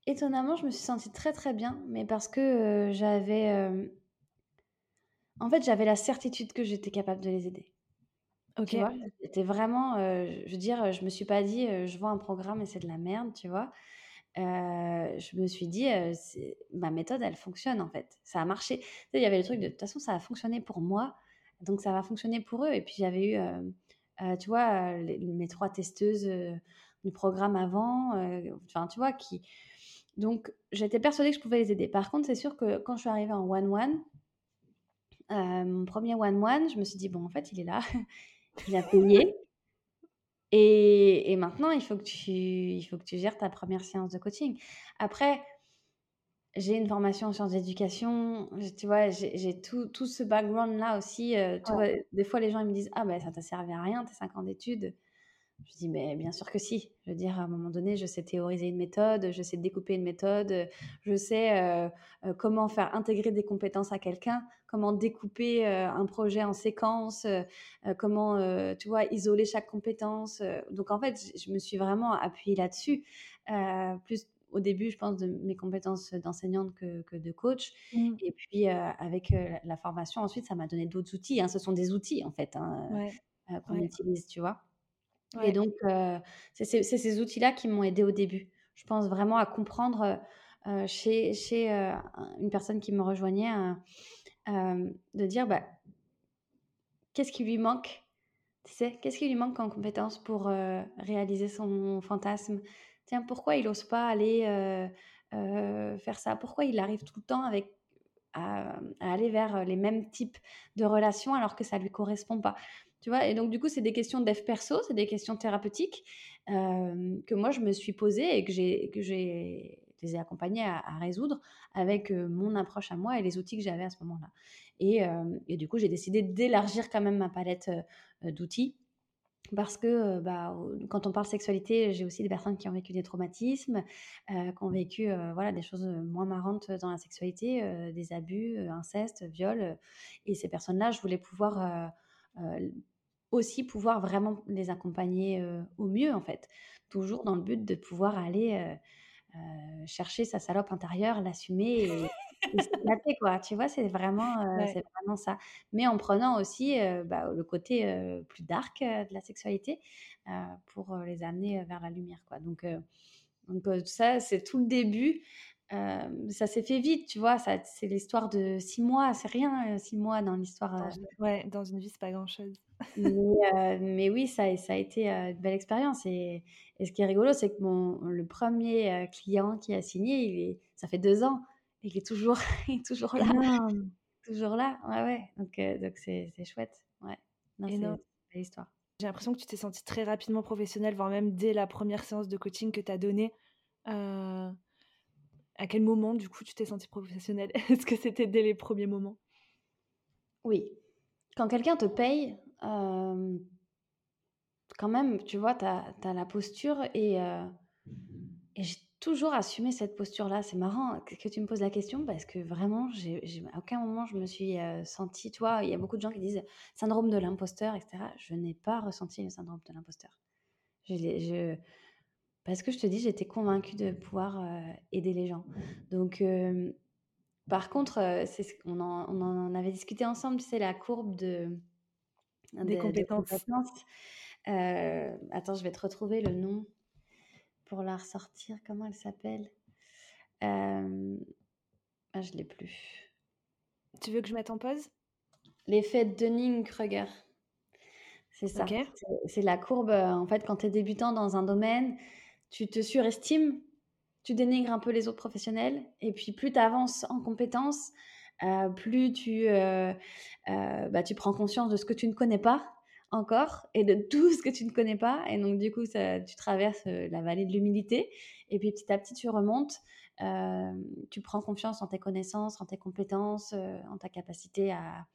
S2: Étonnamment, je me suis sentie très très bien, mais parce que j'avais. En fait, j'avais la certitude que j'étais capable de les aider. Ok. C'était vraiment. je veux dire, je me suis pas dit, je vois un programme et c'est de la merde, tu vois. je me suis dit, ma méthode, elle fonctionne en fait. Ça a marché. Il y avait le truc de, de toute façon, ça a fonctionné pour moi, donc ça va fonctionner pour eux. Et puis j'avais eu, tu vois, mes trois testeuses du programme avant, enfin, tu vois, qui, donc, j'étais persuadée que je pouvais les aider. Par contre, c'est sûr que quand je suis arrivée en one-one, euh, mon premier one-one, je me suis dit, bon, en fait, il est là, il a payé. Et, et, maintenant, il faut, que tu, il faut que tu gères ta première séance de coaching. Après, j'ai une formation en sciences d'éducation, tu vois, j'ai tout, tout, ce background-là aussi. Euh, tu vois, des fois, les gens ils me disent Ah, ben ça t'a servi à rien, tes 5 ans d'études. Je dis, mais bien sûr que si. Je veux dire, à un moment donné, je sais théoriser une méthode, je sais découper une méthode, je sais euh, euh, comment faire intégrer des compétences à quelqu'un, comment découper un projet en séquence, comment, tu vois, isoler chaque compétence. Donc, en fait, je me suis vraiment appuyée là-dessus. plus au début, je pense, de mes compétences d'enseignante que, de coach. Mmh. Et puis, avec la formation, ensuite, ça m'a donné d'autres outils. Hein. Ce sont des outils, en fait, hein, qu'on utilise, tu vois. Et donc, c'est ces outils-là qui m'ont aidé au début. Je pense vraiment à comprendre chez, chez une personne qui me rejoignait, de dire, bah, qu'est-ce qui lui manque tu sais, qu'est-ce qui lui manque en compétences pour réaliser son fantasme? Tiens, pourquoi il n'ose pas aller faire ça? Pourquoi il arrive tout le temps avec, à, aller vers les mêmes types de relations alors que ça ne lui correspond pas? Tu vois, et donc du coup, c'est des questions dev perso, c'est des questions thérapeutiques que moi je me suis posée et que j'ai que j'ai les ai accompagnées à, résoudre avec mon approche à moi et les outils que j'avais à ce moment-là. Et, et, du coup, j'ai décidé d'élargir quand même ma palette d'outils parce que bah, quand on parle sexualité, j'ai aussi des personnes qui ont vécu des traumatismes, qui ont vécu voilà, des choses moins marrantes dans la sexualité, des abus, inceste, viol. et ces personnes-là, je voulais pouvoir aussi pouvoir vraiment les accompagner au mieux, en fait. Toujours dans le but de pouvoir aller chercher sa salope intérieure, l'assumer et, quoi. Tu vois, c'est vraiment, c'est vraiment ça. Mais en prenant aussi bah, le côté plus dark de la sexualité pour les amener vers la lumière, quoi. Donc, donc ça, c'est tout le début. Ça s'est fait vite, tu vois. Ça, c'est l'histoire de six mois, c'est rien, six mois dans l'histoire.
S1: ouais, dans une vie, c'est pas grand-chose.
S2: mais, mais, oui, ça, ça a été une belle expérience. Et, et, ce qui est rigolo, c'est que mon, le premier client qui a signé, il est, ça fait deux ans il est toujours, il est toujours là. Toujours là, ouais, ouais. Donc, euh, donc c'est, c'est chouette. Ouais. c'est une belle histoire.
S1: J'ai l'impression que tu t'es sentie très rapidement professionnelle, voire même dès la première séance de coaching que tu as donnée. Euh, à quel moment, du coup, tu t'es sentie professionnelle? Est-ce que c'était dès les premiers moments?
S2: Oui. Quand quelqu'un te paye, euh, quand même, tu vois, tu as, la posture et, et toujours assumer cette posture-là. C'est marrant que, tu me poses la question parce que vraiment, j'ai, à aucun moment je me suis sentie, toi, il y a beaucoup de gens qui disent syndrome de l'imposteur, etc. Je n'ai pas ressenti le syndrome de l'imposteur. Je, je, parce que je te dis, j'étais convaincue de pouvoir aider les gens. Donc, par contre, c'est, on, en, on en avait discuté ensemble, tu sais, la courbe de,
S1: des compétences.
S2: attends, je vais te retrouver le nom pour la ressortir. Comment elle s'appelle? Euh... ah, Je l'ai plus.
S1: Tu veux que je mette en pause?
S2: L'effet Dunning-Kruger. C'est ça. C'est la courbe, euh, en fait, quand tu es débutant dans un domaine, tu te surestimes, tu dénigres un peu les autres professionnels, et puis plus tu avances en compétences, euh, plus tu, euh, bah, tu prends conscience de ce que tu ne connais pas, encore et de tout ce que tu ne connais pas. Et donc, du coup, ça, tu traverses euh, la vallée de l'humilité. Et puis, petit à petit, tu remontes. Euh, tu prends confiance en tes connaissances, en tes compétences, euh, en ta capacité à,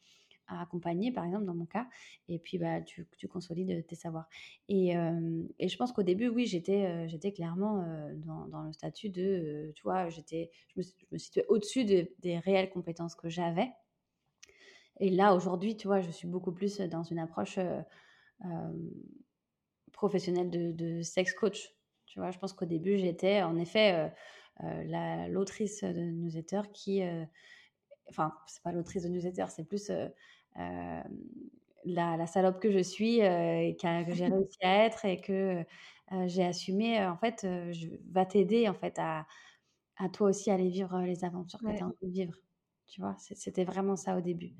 S2: accompagner, par exemple, dans mon cas. Et puis, bah, tu, tu consolides tes savoirs. Et, et je pense qu'au début, oui, j'étais, j'étais clairement dans, dans, le statut de, tu vois, j'étais, je, me, situais au-dessus des réelles compétences que j'avais. Et là, aujourd'hui, tu vois, je suis beaucoup plus dans une approche professionnelle de, sex coach. Tu vois, je pense qu'au début, j'étais en effet l'autrice de newsletter qui. Enfin, c'est pas l'autrice de newsletter, c'est plus la, la, salope que je suis et que j'ai réussi à être et que j'ai assumé. En fait, je va t'aider en fait à, à toi aussi aller vivre les aventures que tu as envie de vivre. Tu vois, c'était vraiment ça au début.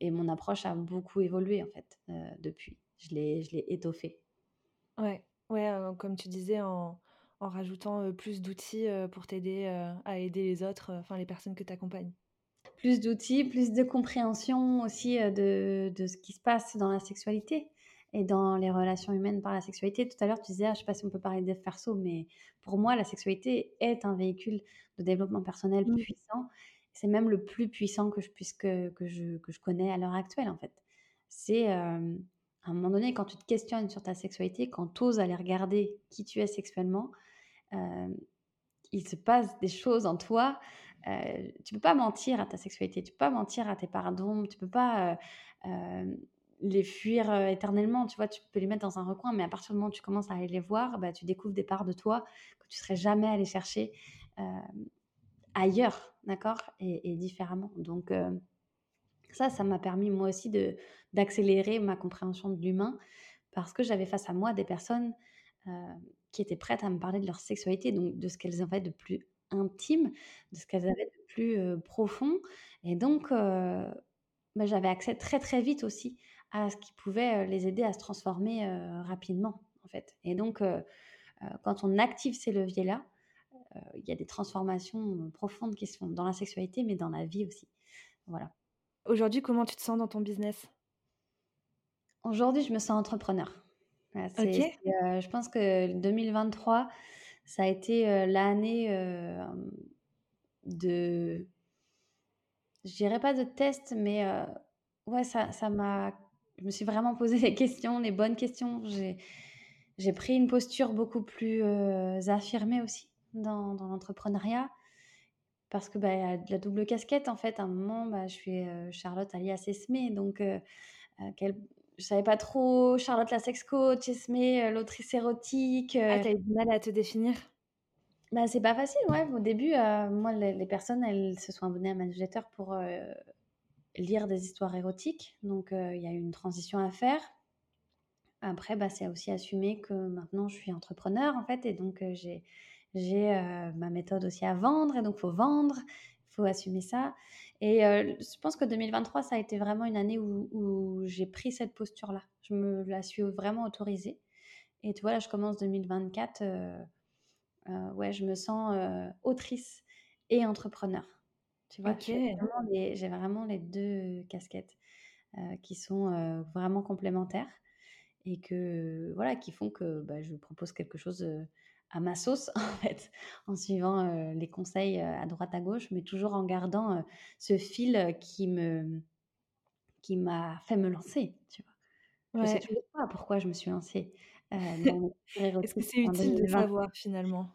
S2: Et mon approche a beaucoup évolué en fait euh, depuis. Je l'ai étoffé.
S1: Ouais, ouais euh, comme tu disais, en, en rajoutant euh, plus d'outils pour t'aider à aider les autres, enfin les personnes que tu accompagnes.
S2: Plus d'outils, plus de compréhension aussi de, de, ce qui se passe dans la sexualité. et dans les relations humaines par la sexualité. Tout à l'heure, tu disais, ah, je ne sais pas si on peut parler de perso, mais pour moi, la sexualité est un véhicule de développement personnel mmh. puissant. C'est même le plus puissant que je puisse que, que, je, que je connais à l'heure actuelle, en fait. C'est à un moment donné, quand tu te questionnes sur ta sexualité, quand tu oses aller regarder qui tu es sexuellement, il se passe des choses en toi. Euh, tu peux pas mentir à ta sexualité, tu peux pas mentir à tes pardons, tu peux pas les fuir éternellement. Tu vois, tu peux les mettre dans un recoin, mais à partir du moment où tu commences à aller les voir, bah, tu découvres des parts de toi que tu serais jamais allé chercher ailleurs, d'accord, et, différemment. Donc ça, ça m'a permis moi aussi de d'accélérer ma compréhension de l'humain parce que j'avais face à moi des personnes qui étaient prêtes à me parler de leur sexualité, donc de ce qu'elles avaient de plus intime, de ce qu'elles avaient de plus profond. Et donc, bah, j'avais accès très très vite aussi à ce qui pouvait les aider à se transformer rapidement, en fait. Et donc, quand on active ces leviers-là, il y a des transformations profondes qui se font dans la sexualité, mais dans la vie aussi. Voilà.
S1: Aujourd'hui, comment tu te sens dans ton business?
S2: Aujourd'hui, je me sens entrepreneur. je pense que 2023, ça a été l'année de, je dirais pas de test, mais ouais, ça, ça m'a, je me suis vraiment posé les questions, les bonnes questions. J'ai, pris une posture beaucoup plus affirmée aussi dans, dans l'entrepreneuriat parce que bah, la double casquette en fait. À un moment, bah, je suis Charlotte alias Esme, donc quelle, je savais pas trop Charlotte la sex coach, Esme l'autrice érotique.
S1: Ah, t'as eu du mal à te définir?
S2: Bah, c'est pas facile, ouais. Au début, moi, les, personnes, elles se sont abonnées à ma newsletter pour lire des histoires érotiques. Donc, il y a eu une transition à faire. Après, bah, c'est aussi assumer que maintenant, je suis entrepreneur, en fait. Et donc, j'ai j'ai ma méthode aussi à vendre. Et donc, il faut vendre, faut assumer ça. Et je pense que 2023, ça a été vraiment une année où, j'ai pris cette posture-là. Je me la suis vraiment autorisée. Et tu vois, là, je commence 2024. ouais, je me sens autrice et entrepreneur. Tu vois, j'ai vraiment, les deux casquettes qui sont vraiment complémentaires et que voilà, qui font que bah, je propose quelque chose à ma sauce, en fait, en suivant les conseils à droite à gauche, mais toujours en gardant ce fil qui me qui m'a fait me lancer, tu vois. Je sais toujours pas pourquoi je me suis lancée.
S1: Est-ce que c'est utile de savoir finalement?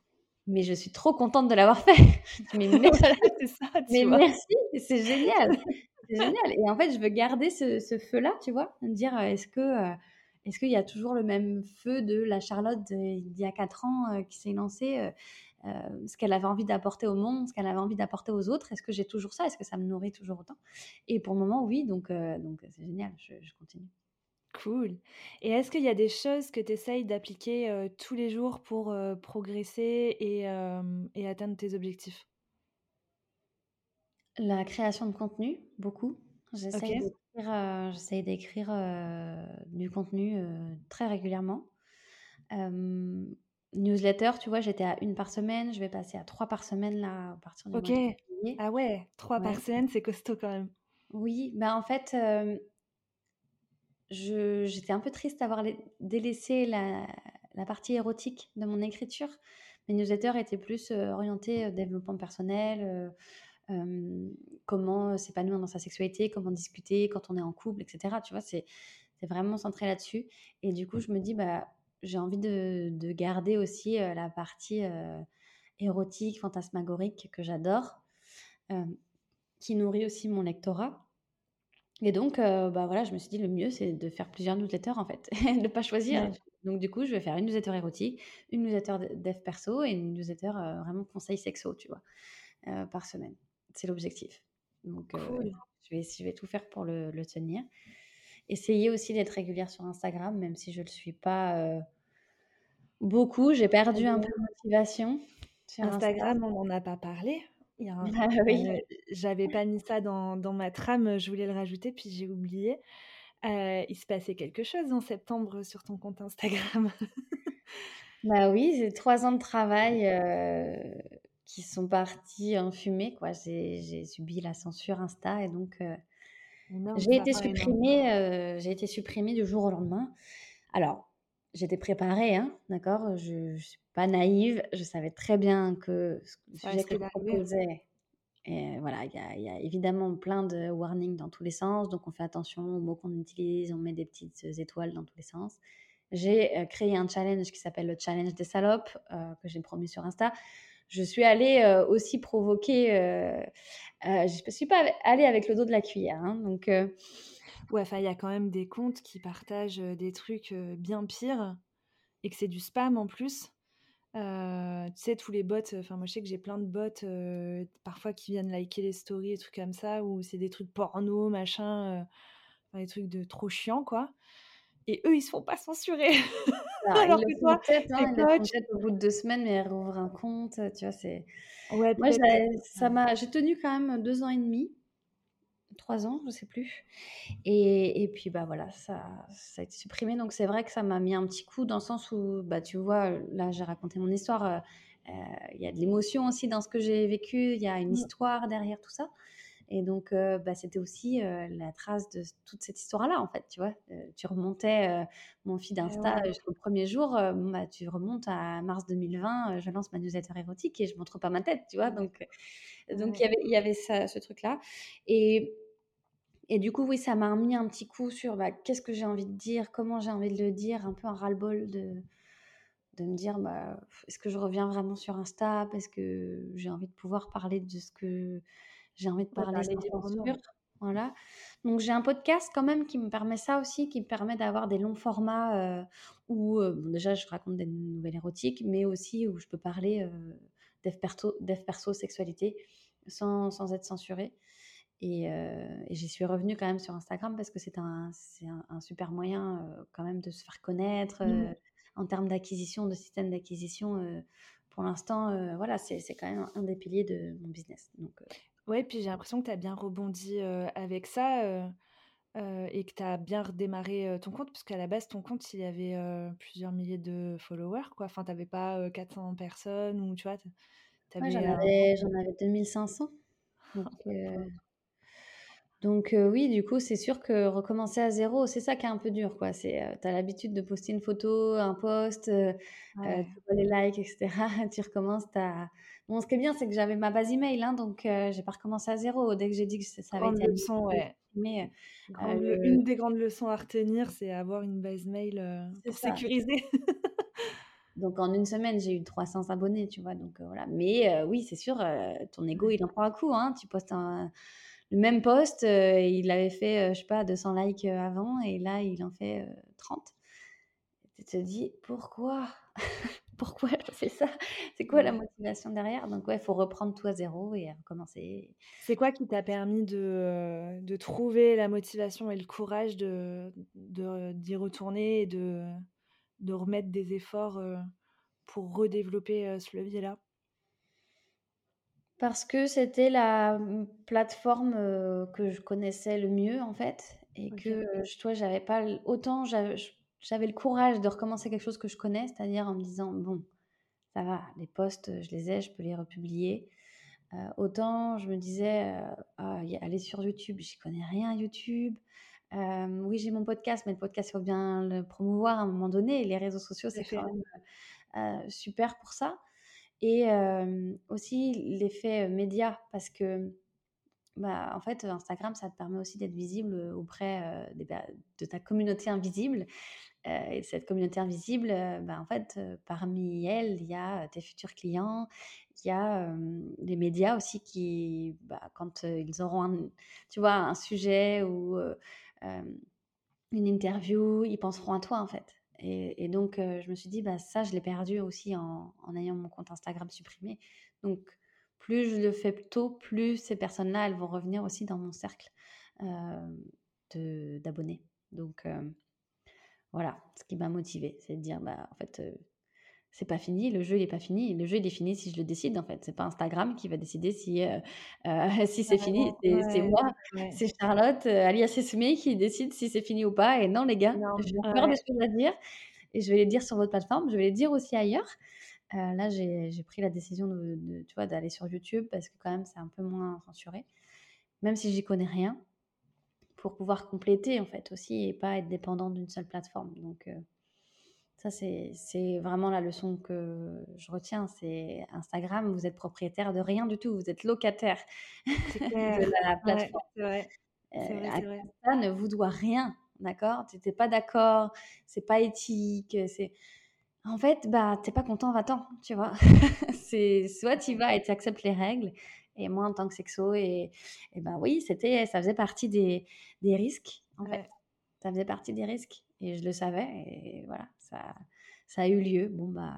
S2: Mais je suis trop contente de l'avoir fait. mais merci, c'est génial. c'est génial. Et en fait, je veux garder ce, ce feu-là, tu vois, me dire est-ce que est-ce qu'il y a toujours le même feu de la Charlotte d'il y a quatre ans euh, qui s'est lancée euh, euh, ce qu'elle avait envie d'apporter au monde, ce qu'elle avait envie d'apporter aux autres? Est-ce que j'ai toujours ça? Est-ce que ça me nourrit toujours autant? Et pour le moment, oui, donc donc c'est génial, je, continue.
S1: Cool. Et est-ce qu'il y a des choses que tu essayes d'appliquer tous les jours pour progresser et, et, atteindre tes objectifs?
S2: La création de contenu, beaucoup. J'essaye d'écrire du contenu très régulièrement. newsletter, tu vois, j'étais à une par semaine, je vais passer à trois par semaine là à partir du
S1: Ok. Ah ouais, trois par semaine, c'est costaud quand même.
S2: Oui, bah en fait, j'étais un peu triste d'avoir délaissé la, la partie érotique de mon écriture. Mes newsletters étaient plus orientés développement personnel, comment s'épanouir dans sa sexualité, comment discuter quand on est en couple, etc. Tu vois, c'est vraiment centré là-dessus. Et du coup, je me dis, bah, j'ai envie de, de, garder aussi la partie érotique, fantasmagorique que j'adore, qui nourrit aussi mon lectorat. Et donc, bah voilà, je me suis dit, le mieux, c'est de faire plusieurs newsletters, en fait, de ne pas choisir. Donc, du coup, je vais faire une newsletter érotique, une newsletter dev perso et une newsletter vraiment conseil sexo, tu vois, par semaine. C'est l'objectif. Donc, je, vais, je vais tout faire pour le, tenir. Essayer aussi d'être régulière sur Instagram, même si je ne le suis pas beaucoup. J'ai perdu un peu de motivation.
S1: Sur Instagram, on n'en a pas parlé. Ah oui. J'avais pas mis ça dans, dans, ma trame, je voulais le rajouter, puis j'ai oublié. il se passait quelque chose en septembre sur ton compte Instagram.
S2: bah oui, c'est trois ans de travail qui sont partis en fumée. Quoi. J'ai, subi la censure Insta et donc J'ai été supprimée, j'ai été supprimée du jour au lendemain. Alors, j'étais préparée, hein, d'accord? Je ne suis pas naïve, je savais très bien que le sujet que je proposais, et voilà, il y, a évidemment plein de warnings dans tous les sens, donc on fait attention aux mots qu'on utilise, on met des petites étoiles dans tous les sens. J'ai créé un challenge qui s'appelle le challenge des salopes, que j'ai promu sur Insta. Je suis allée aussi provoquer, je ne suis pas allée avec le dos de la cuillère, hein, donc
S1: Ouais, enfin, il y a quand même des comptes qui partagent des trucs bien pires et que c'est du spam en plus. tu sais, tous les bots, enfin, moi je sais que j'ai plein de bots parfois qui viennent liker les stories et trucs comme ça, où c'est des trucs porno, machin, des trucs de trop chiants, quoi. Et eux, ils se font pas censurer.
S2: Alors, que toi, hein, au bout de deux semaines, mais elle rouvre un compte, tu vois, c'est. Ouais, moi, ça m'a, j'ai tenu quand même deux ans et demi trois ans, je sais plus. Et, et, puis bah voilà, ça, ça a été supprimé. Donc c'est vrai que ça m'a mis un petit coup dans le sens où, bah tu vois, là j'ai raconté mon histoire. Euh, euh, il y a de l'émotion aussi dans ce que j'ai vécu. Il y a une mmh. histoire derrière tout ça. Et donc, euh, bah, c'était aussi la trace de toute cette histoire-là, en fait, tu vois? tu remontais mon feed d'Insta le premier jour, bah, tu remontes à mars 2020, je lance ma newsletter érotique et je montre pas ma tête, tu vois? Donc, donc il y avait, y avait ça, ce truc-là. Et et du coup, oui, ça m'a mis un petit coup sur bah, qu'est-ce que j'ai envie de dire, comment j'ai envie de le dire, un peu un ras-le-bol de, de me dire est-ce que je reviens vraiment sur Insta Est-ce que j'ai envie de pouvoir parler de ce que j'ai envie de parler, des Voilà. Donc j'ai un podcast quand même qui me permet ça aussi, qui me permet d'avoir des longs formats euh, où euh, déjà je raconte des nouvelles érotiques, mais aussi où je peux parler euh, dev, perso, perso, sexualité sans, sans être censurée. Euh, et, j'y suis revenue quand même sur Instagram parce que c'est un, un, super moyen euh, quand même de se faire connaître mmh. euh, en termes d'acquisition, de système d'acquisition. pour l'instant, voilà, c'est quand même un des piliers de mon business. Donc,
S1: ouais, puis j'ai l'impression que tu as bien rebondi avec ça. et que tu as bien redémarré ton compte, parce qu'à la base, ton compte, il y avait plusieurs milliers de followers, quoi. Enfin, tu n'avais pas 400 personnes, ou tu vois.
S2: J'en avais, avais, 2500. Donc, donc oui, du coup, c'est sûr que recommencer à zéro, c'est ça qui est un peu dur, quoi. C'est, tu as l'habitude de poster une photo, un post, tu vois les likes, etc. tu recommences, ta Bon, ce qui est bien, c'est que j'avais ma base email, hein, donc j'ai pas recommencé à zéro. Dès que j'ai dit que ça, avait été
S1: leçon, ouais. Mais, Une des grandes leçons à retenir, c'est avoir une base mail pour sécuriser.
S2: Donc en une semaine, j'ai eu 300 abonnés, tu vois. Donc voilà. Mais oui, c'est sûr, ton ego, il en prend un coup. Hein. Tu postes un, le même post, euh, il avait fait, euh, je sais pas, 200 likes euh, avant et là, il en fait 30. tu te dis, pourquoi? Pourquoi je fais ça? C'est quoi la motivation derrière? Donc, ouais, il faut reprendre tout à zéro et recommencer.
S1: C'est quoi qui t'a permis de, de, trouver la motivation et le courage de, d'y retourner et de, de remettre des efforts pour redévelopper ce levier-là?
S2: Parce que c'était la mmh, plateforme, que je connaissais le mieux, en fait et que, je toi, j'avais pas autant j'avais le courage de recommencer quelque chose que je connais, c'est-à-dire en me disant: «Bon, ça va, les posts, je les ai, je peux les republier». autant je me disais, «Ah, aller sur YouTube, j'y connais rien YouTube». oui, j'ai mon podcast, mais le podcast, il faut bien le promouvoir à un moment donné et les réseaux sociaux, c'est quand même, super pour ça. Et aussi l'effet média, parce que, bah, en fait, Instagram, ça te permet aussi d'être visible auprès de ta communauté invisible. et cette communauté invisible, bah, en fait, parmi elles, il y a tes futurs clients, il y a les médias aussi qui, bah, quand ils auront un, tu vois, un sujet ou une interview, ils penseront à toi, en fait. Et, donc, je me suis dit, bah, ça, je l'ai perdu aussi en, ayant mon compte Instagram supprimé. Donc, plus je le fais tôt, plus ces personnes-là, elles vont revenir aussi dans mon cercle d'abonnés. Donc, voilà, ce qui m'a motivée, c'est de dire, bah, en fait, c'est pas fini, le jeu il est pas fini. Le jeu il est fini si je le décide en fait. C'est pas Instagram qui va décider si, euh, euh, si c'est fini. C'est moi, c'est Charlotte, euh, alias Esme qui décide si c'est fini ou pas. Et non les gars, j'ai encore des choses à dire et je vais les dire sur votre plateforme. Je vais les dire aussi ailleurs. là j'ai pris la décision de, tu vois d'aller sur YouTube parce que quand même c'est un peu moins censuré. Même si j'y connais rien, pour pouvoir compléter en fait aussi et pas être dépendant d'une seule plateforme. Donc ça, c'est vraiment la leçon que je retiens. C'est Instagram, vous êtes propriétaire de rien du tout. Vous êtes locataire de la plateforme. Ouais, vrai. Ça ne vous doit rien, d'accord? Tu n'es pas d'accord, c'est pas éthique, c'est... En fait, bah, t'es pas content, va-t'en, tu vois. c'est soit tu vas et tu acceptes les règles, et moi en tant que sexo, et, et ben oui, c'était, ça faisait partie des, des risques, en fait. Ça faisait partie des risques, et je le savais, et voilà, ça, ça a eu lieu. Bon, bah.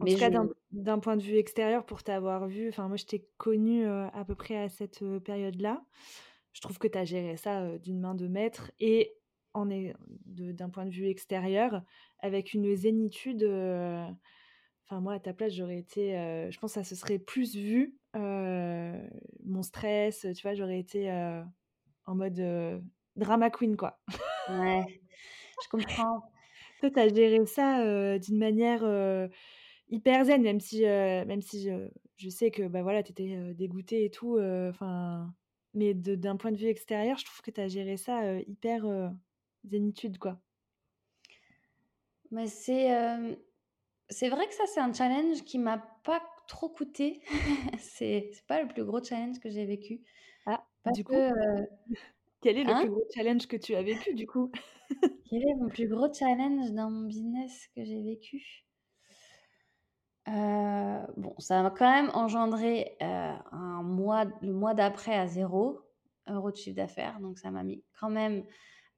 S1: En tout cas, d'un point de vue extérieur, pour t'avoir vu, enfin, moi, je t'ai connue à peu près à cette période-là. Je trouve que tu as géré ça d'une main de maître et en est d'un point de vue extérieur, avec une zénitude. Enfin, moi, à ta place, j'aurais été. je pense que ça se serait plus vu. mon stress, tu vois, j'aurais été en mode drama queen, quoi.
S2: Ouais, je comprends.
S1: Toi, tu as géré ça d'une manière hyper zen, même si, même si je sais que bah, voilà, tu étais dégoûtée et tout. Enfin, mais d'un point de vue extérieur, je trouve que tu as géré ça hyper zénitude, quoi.
S2: Mais c'est c'est vrai que ça, c'est un challenge qui m'a pas trop coûté. c'est pas le plus gros challenge que j'ai vécu.
S1: Ah, du coup, quel est le hein? plus gros challenge que tu as vécu, du coup?
S2: Quel est mon plus gros challenge dans mon business que j'ai vécu? Euh, bon, ça va quand même engendré euh, un mois, le mois d'après à zéro euros de chiffre d'affaires. Donc, ça m'a mis quand même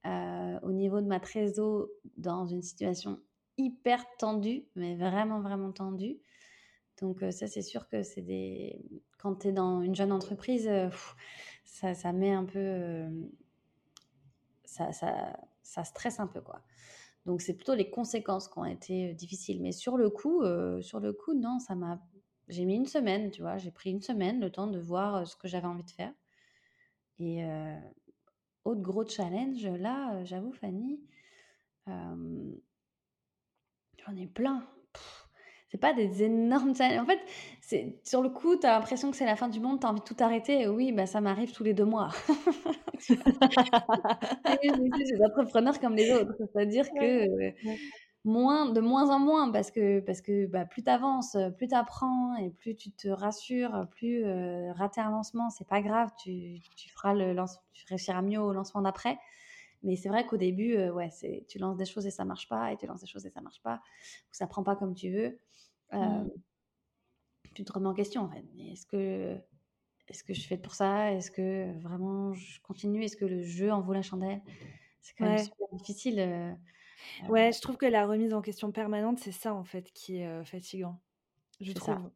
S2: euh, au niveau de ma trésor dans une situation hyper tendue, mais vraiment, vraiment tendue. Donc, ça, c'est sûr que c'est des. Quand tu es dans une jeune entreprise, ça, ça, met un peu. ça, ça, ça stresse un peu, quoi. Donc c'est plutôt les conséquences qui ont été difficiles. Mais sur le coup, sur le coup, non, ça m'a. J'ai mis une semaine, tu vois. J'ai pris une semaine le temps de voir ce que j'avais envie de faire. Et autre gros challenge, là, j'avoue, Fanny, j'en ai plein c'est pas des énormes. En fait, c'est sur le coup, tu as l'impression que c'est la fin du monde, tu as envie de tout arrêter. oui, bah, ça m'arrive tous les deux mois. c'est des entrepreneurs comme les autres. C'est-à-dire que moins, de moins en moins, parce que, parce que bah, plus tu avances, plus tu apprends et plus tu te rassures, plus euh, rater un lancement, c'est pas grave, tu, tu, feras le tu réussiras mieux au lancement d'après. Mais c'est vrai qu'au début, euh, ouais, c'est, tu lances des choses et ça marche pas, et tu lances des choses et ça marche pas, ou ça prend pas comme tu veux. Euh, mmh. Tu te remets en question en fait. Est-ce que, est-ce que je fais pour ça? Est-ce que vraiment je continue? Est-ce que le jeu en vaut la chandelle? C'est quand même super difficile. Euh,
S1: ouais, je trouve que la remise en question permanente, c'est ça en fait qui est fatigant. Je trouve.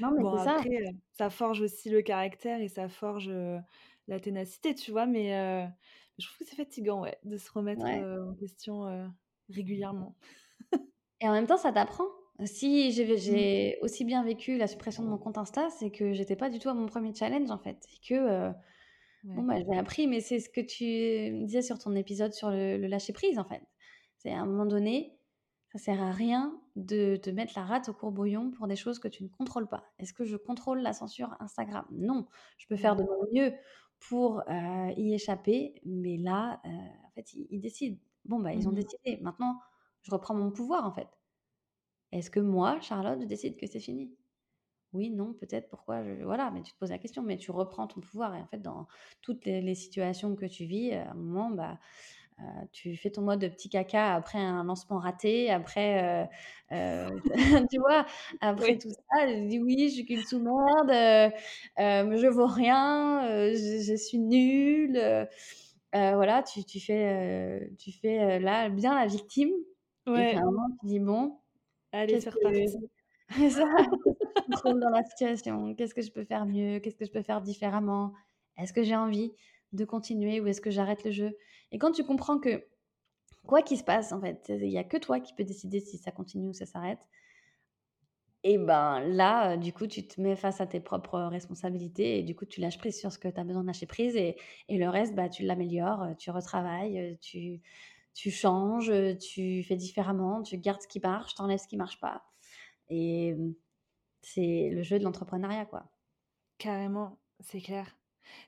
S1: non, mais bon, ça. ça forge aussi le caractère et ça forge la ténacité, tu vois, mais je trouve que c'est fatigant, ouais, de se remettre en question régulièrement.
S2: Et en même temps, ça t'apprend. Si mmh. j'ai aussi bien vécu la suppression de mon compte Insta, c'est que j'étais pas du tout à mon premier challenge en fait. Et que bon, bah, j'ai appris, mais c'est ce que tu disais sur ton épisode sur le, lâcher prise en fait. C'est à un moment donné, ça sert à rien de te mettre la rate au courbouillon pour des choses que tu ne contrôles pas. Est-ce que je contrôle la censure Instagram? Non. Je peux faire de mon mieux pour y échapper. Mais là, en fait, ils, décident. Bon, bah, ils ont mmh décidé. Maintenant, je reprends mon pouvoir, en fait. Est-ce que moi, Charlotte, je décide que c'est fini? Oui, non, peut-être, pourquoi Voilà, mais tu te poses la question, mais tu reprends ton pouvoir. Et en fait, dans toutes les, situations que tu vis, à un moment, bah, tu fais ton mode de petit caca après un lancement raté, après, tu vois, après tout ça, je dis oui, je suis qu'une sous-merde, euh, je vaux rien, je, suis nulle. voilà, tu, tu fais, tu fais là bien la victime. Ouais. Et tu dis bon,
S1: allez, c'est reparti.
S2: ça, dans la situation. Qu'est-ce que je peux faire mieux? Qu'est-ce que je peux faire différemment? Est-ce que j'ai envie de continuer ou est-ce que j'arrête le jeu? Et quand tu comprends que quoi qu'il se passe, en fait, il n'y a que toi qui peux décider si ça continue ou ça s'arrête. Et ben là, du coup, tu te mets face à tes propres responsabilités et du coup, tu lâches prise sur ce que tu as besoin de lâcher prise et, et le reste, bah, tu l'améliores, tu retravailles, tu, tu changes, tu fais différemment, tu gardes ce qui marche, tu enlèves ce qui marche pas. Et c'est le jeu de l'entrepreneuriat, quoi.
S1: Carrément, c'est clair.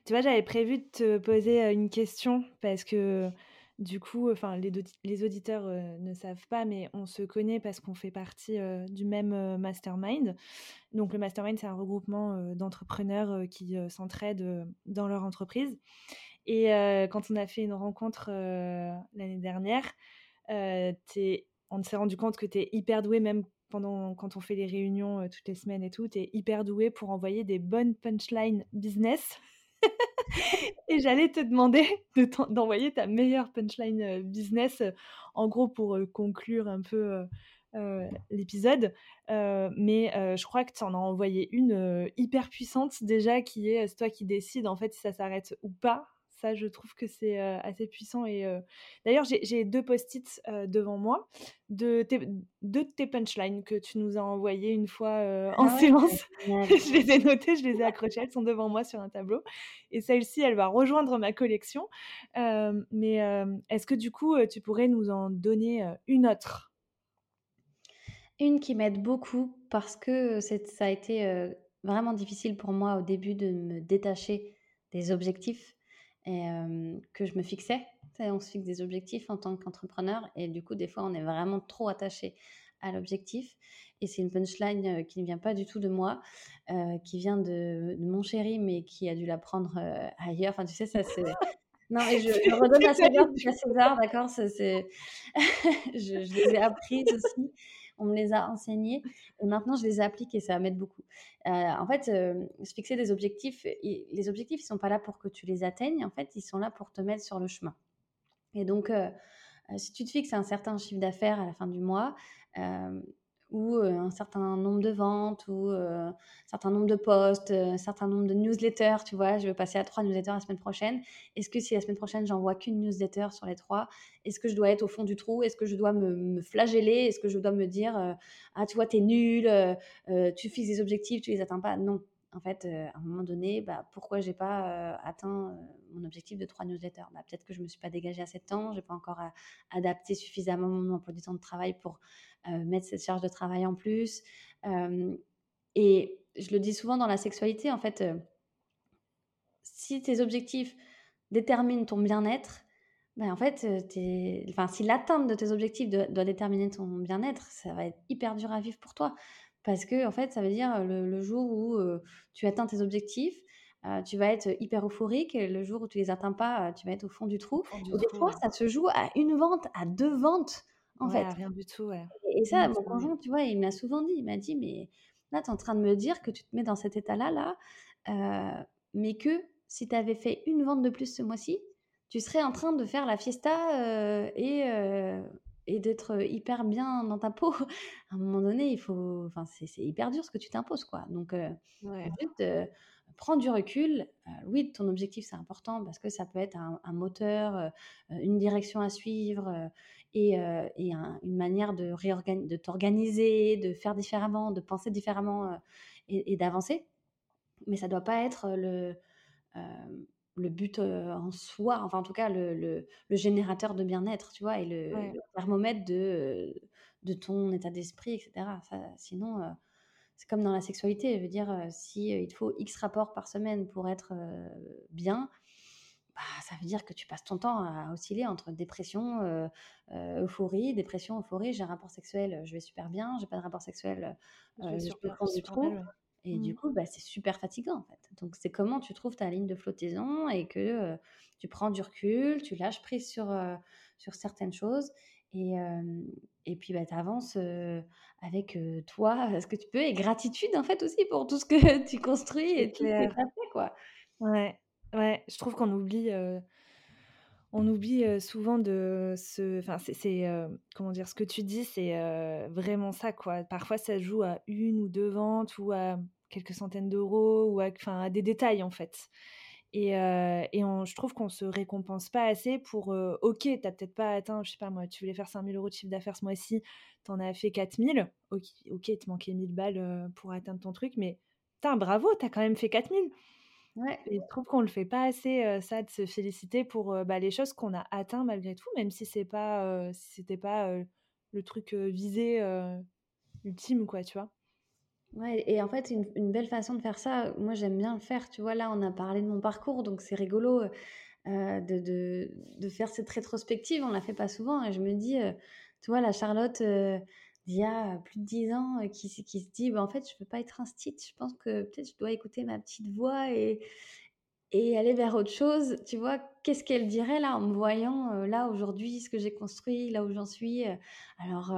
S1: Tu vois, j'avais prévu de te poser une question parce que du coup, enfin, les, auditeurs ne savent pas, mais on se connaît parce qu'on fait partie du même mastermind. Donc, le mastermind, c'est un regroupement d'entrepreneurs qui s'entraident dans leur entreprise. Et quand on a fait une rencontre l'année dernière, on s'est rendu compte que tu es hyper doué, même pendant quand on fait les réunions toutes les semaines et tout, tu es hyper doué pour envoyer des bonnes punchlines business. et j'allais te demander d'envoyer ta meilleure punchline business, en gros pour conclure un peu l'épisode. mais je crois que tu en as envoyé une hyper puissante déjà, qui est c'est toi qui décides en fait si ça s'arrête ou pas. Ça, je trouve que c'est assez puissant. Et d'ailleurs, j'ai deux post-it devant moi de tes, de tes punchlines que tu nous as envoyées une fois en ah séance. je les ai notées, je les ai accrochées, elles sont devant moi sur un tableau. Et celle-ci, elle va rejoindre ma collection. mais est-ce que du coup, tu pourrais nous en donner une autre?
S2: Une qui m'aide beaucoup parce que ça a été vraiment difficile pour moi au début de me détacher des objectifs et que je me fixais. on se fixe des objectifs en tant qu'entrepreneur et du coup, des fois, on est vraiment trop attaché à l'objectif. Et c'est une punchline qui ne vient pas du tout de moi, qui vient de, mon chéri, mais qui a dû l'apprendre ailleurs. Enfin, tu sais, ça c'est. Non, mais je, je redonne à César, à César, d'accord je, je, les ai apprises aussi on me les a enseignés et maintenant je les applique et ça m'aide beaucoup. Euh, en fait, euh, se fixer des objectifs, les objectifs, ils sont pas là pour que tu les atteignes, en fait, ils sont là pour te mettre sur le chemin. Et donc, euh, si tu te fixes un certain chiffre d'affaires à la fin du mois, ou un certain nombre de ventes, ou un certain nombre de posts, un certain nombre de newsletters, tu vois, je vais passer à trois newsletters la semaine prochaine. Est-ce que si la semaine prochaine, j'envoie qu'une newsletter sur les trois, est-ce que je dois être au fond du trou? Est-ce que je dois me, flageller? Est-ce que je dois me dire, ah, tu vois, t'es nul, tu fixes des objectifs, tu les atteins pas? Non. En fait, à un moment donné, bah, pourquoi j'ai pas atteint mon objectif de trois newsletters? Bah, Peut-être que je me suis pas dégagée assez de temps, j'ai pas encore adapté suffisamment mon emploi du temps de travail pour euh, mettre cette charge de travail en plus. Euh, et je le dis souvent dans la sexualité, en fait, euh, si tes objectifs déterminent ton bien-être, ben en fait, si l'atteinte de tes objectifs doit, déterminer ton bien-être, ça va être hyper dur à vivre pour toi. Parce que, en fait, ça veut dire le, jour où tu atteins tes objectifs, tu vas être hyper euphorique. Et le jour où tu les atteins pas, tu vas être au fond du trou. des fois, ça se joue à une vente, à deux ventes en fait.
S1: Rien du tout, ouais.
S2: Et, ça, mon conjoint, tu vois, il m'a souvent dit, il m'a dit, mais là, tu es en train de me dire que tu te mets dans cet état-là, là, mais que si tu avais fait une vente de plus ce mois-ci, tu serais en train de faire la fiesta euh, et, euh, et d'être hyper bien dans ta peau. à un moment donné, il faut, enfin, c'est hyper dur ce que tu t'imposes, quoi. Donc, ouais. juste, prends du recul. oui, ton objectif, c'est important parce que ça peut être un, un moteur, une direction à suivre et, euh, une manière de, de t'organiser, de faire différemment, de penser différemment euh, et, d'avancer. Mais ça ne doit pas être le, euh, le but en soi, enfin en tout cas le, le, générateur de bien-être, tu vois, et le, thermomètre de, de ton état d'esprit, etc. sinon, c'est comme dans la sexualité, je veux dire, si il te faut X rapports par semaine pour être bien, bah, ça veut dire que tu passes ton temps à osciller entre dépression, euh, euh, euphorie, dépression, euphorie. J'ai un rapport sexuel, je vais super bien. J'ai pas de rapport sexuel, euh, je, peux prendre du trou. Et du mmh. coup, bah, c'est super fatigant en fait. Donc, c'est comment tu trouves ta ligne de flottaison et que tu prends du recul, tu lâches prise sur, sur certaines choses et, et puis bah, tu avances avec toi, ce que tu peux, et gratitude en fait aussi pour tout ce que tu construis et tout ce que tu as fait. Quoi.
S1: Ouais, Ouais, je trouve qu'on oublie, on oublie souvent de se. Enfin, c'est, comment dire, ce que tu dis, c'est vraiment ça, quoi. Parfois, ça joue à une ou deux ventes ou à quelques centaines d'euros ou à, enfin, à des détails, en fait. Et, et on, je trouve qu'on se récompense pas assez pour. ok, t'as peut-être pas atteint, je sais pas moi, tu voulais faire 5000 euros de chiffre d'affaires ce mois-ci, t'en as fait 4000. Ok, ok, il te manquait 1000 balles pour atteindre ton truc, mais putain, bravo, t'as quand même fait 4000. Ouais. Et je trouve qu'on le fait pas assez, ça, de se féliciter pour bah, les choses qu'on a atteint malgré tout, même si c'est pas, si c'était pas le truc visé ultime, quoi, tu vois.
S2: Ouais, et en fait, une, belle façon de faire ça, moi j'aime bien le faire. Tu vois, là, on a parlé de mon parcours, donc c'est rigolo euh, de, de, faire cette rétrospective. On la fait pas souvent. Et je me dis, euh, tu vois, la Charlotte euh, d'il y a plus de dix ans qui, qui se dit, bah, en fait, je peux pas être un Je pense que peut-être je dois écouter ma petite voix et, et aller vers autre chose. Tu vois, qu'est-ce qu'elle dirait là en me voyant là aujourd'hui, ce que j'ai construit, là où j'en suis. alors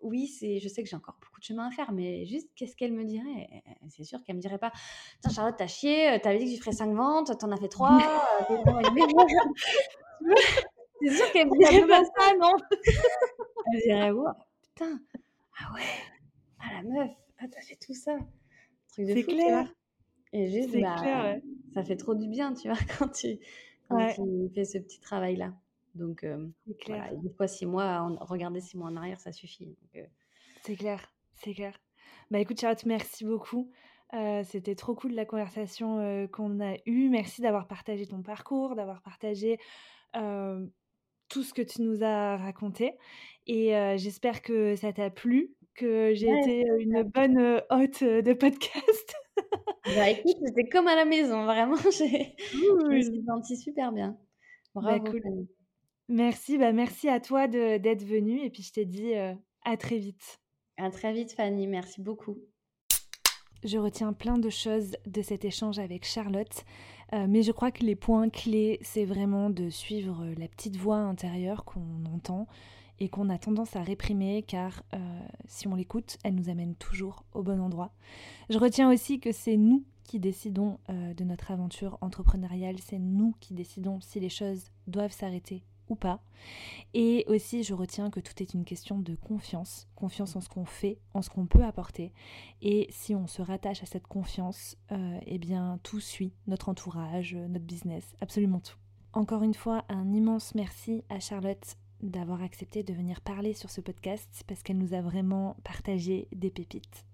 S2: oui, c'est, je sais que j'ai encore beaucoup de chemin à faire, mais juste qu'est-ce qu'elle me dirait? C'est sûr qu'elle me dirait pas Tiens, Charlotte, t'as chié, t'avais dit que tu ferais 5 ventes, t'en as fait 3. c'est sûr qu'elle me dirait pas ça, non? Elle dirait wow, putain, ah ouais, ah la meuf, ah t'as fait tout ça.
S1: Truc de c'est clair.
S2: Et juste, bah, clair, ça fait trop du bien, tu vois, quand tu, quand tu fais ce petit travail-là. Donc, euh, voilà, des fois, six mois, regarder six mois en arrière, ça suffit.
S1: Euh c'est clair, c'est clair. Bah écoute, Charlotte, merci beaucoup. Euh, c'était trop cool la conversation qu'on a eue. Merci d'avoir partagé ton parcours, d'avoir partagé tout ce que tu nous as raconté. Et j'espère que ça t'a plu, que j'ai été une bonne hôte de podcast.
S2: bah écoute, c'était comme à la maison, vraiment. J'ai, je me suis sentie super bien.
S1: Bah, Bravo. cool. Merci, bah merci à toi d'être venue et puis je te dis à très vite.
S2: À très vite Fanny, merci beaucoup.
S1: Je retiens plein de choses de cet échange avec Charlotte, mais je crois que les points clés, c'est vraiment de suivre la petite voix intérieure qu'on entend et qu'on a tendance à réprimer car si on l'écoute, elle nous amène toujours au bon endroit. Je retiens aussi que c'est nous qui décidons de notre aventure entrepreneuriale, c'est nous qui décidons si les choses doivent s'arrêter ou pas. Et aussi, je retiens que tout est une question de confiance, confiance en ce qu'on fait, en ce qu'on peut apporter. Et si on se rattache à cette confiance, euh, eh bien, tout suit, notre entourage, notre business, absolument tout. Encore une fois, un immense merci à Charlotte d'avoir accepté de venir parler sur ce podcast parce qu'elle nous a vraiment partagé des pépites.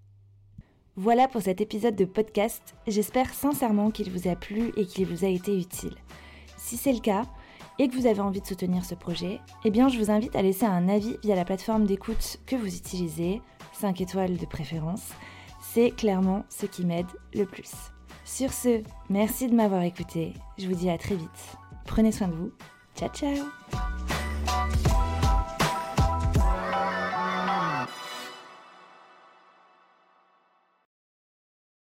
S1: Voilà pour cet épisode de podcast. J'espère sincèrement qu'il vous a plu et qu'il vous a été utile. Si c'est le cas, et que vous avez envie de soutenir ce projet, eh bien je vous invite à laisser un avis via la plateforme d'écoute que vous utilisez, 5 étoiles de préférence. C'est clairement ce qui m'aide le plus. Sur ce, merci de m'avoir écouté. Je vous dis à très vite. Prenez soin de vous. Ciao ciao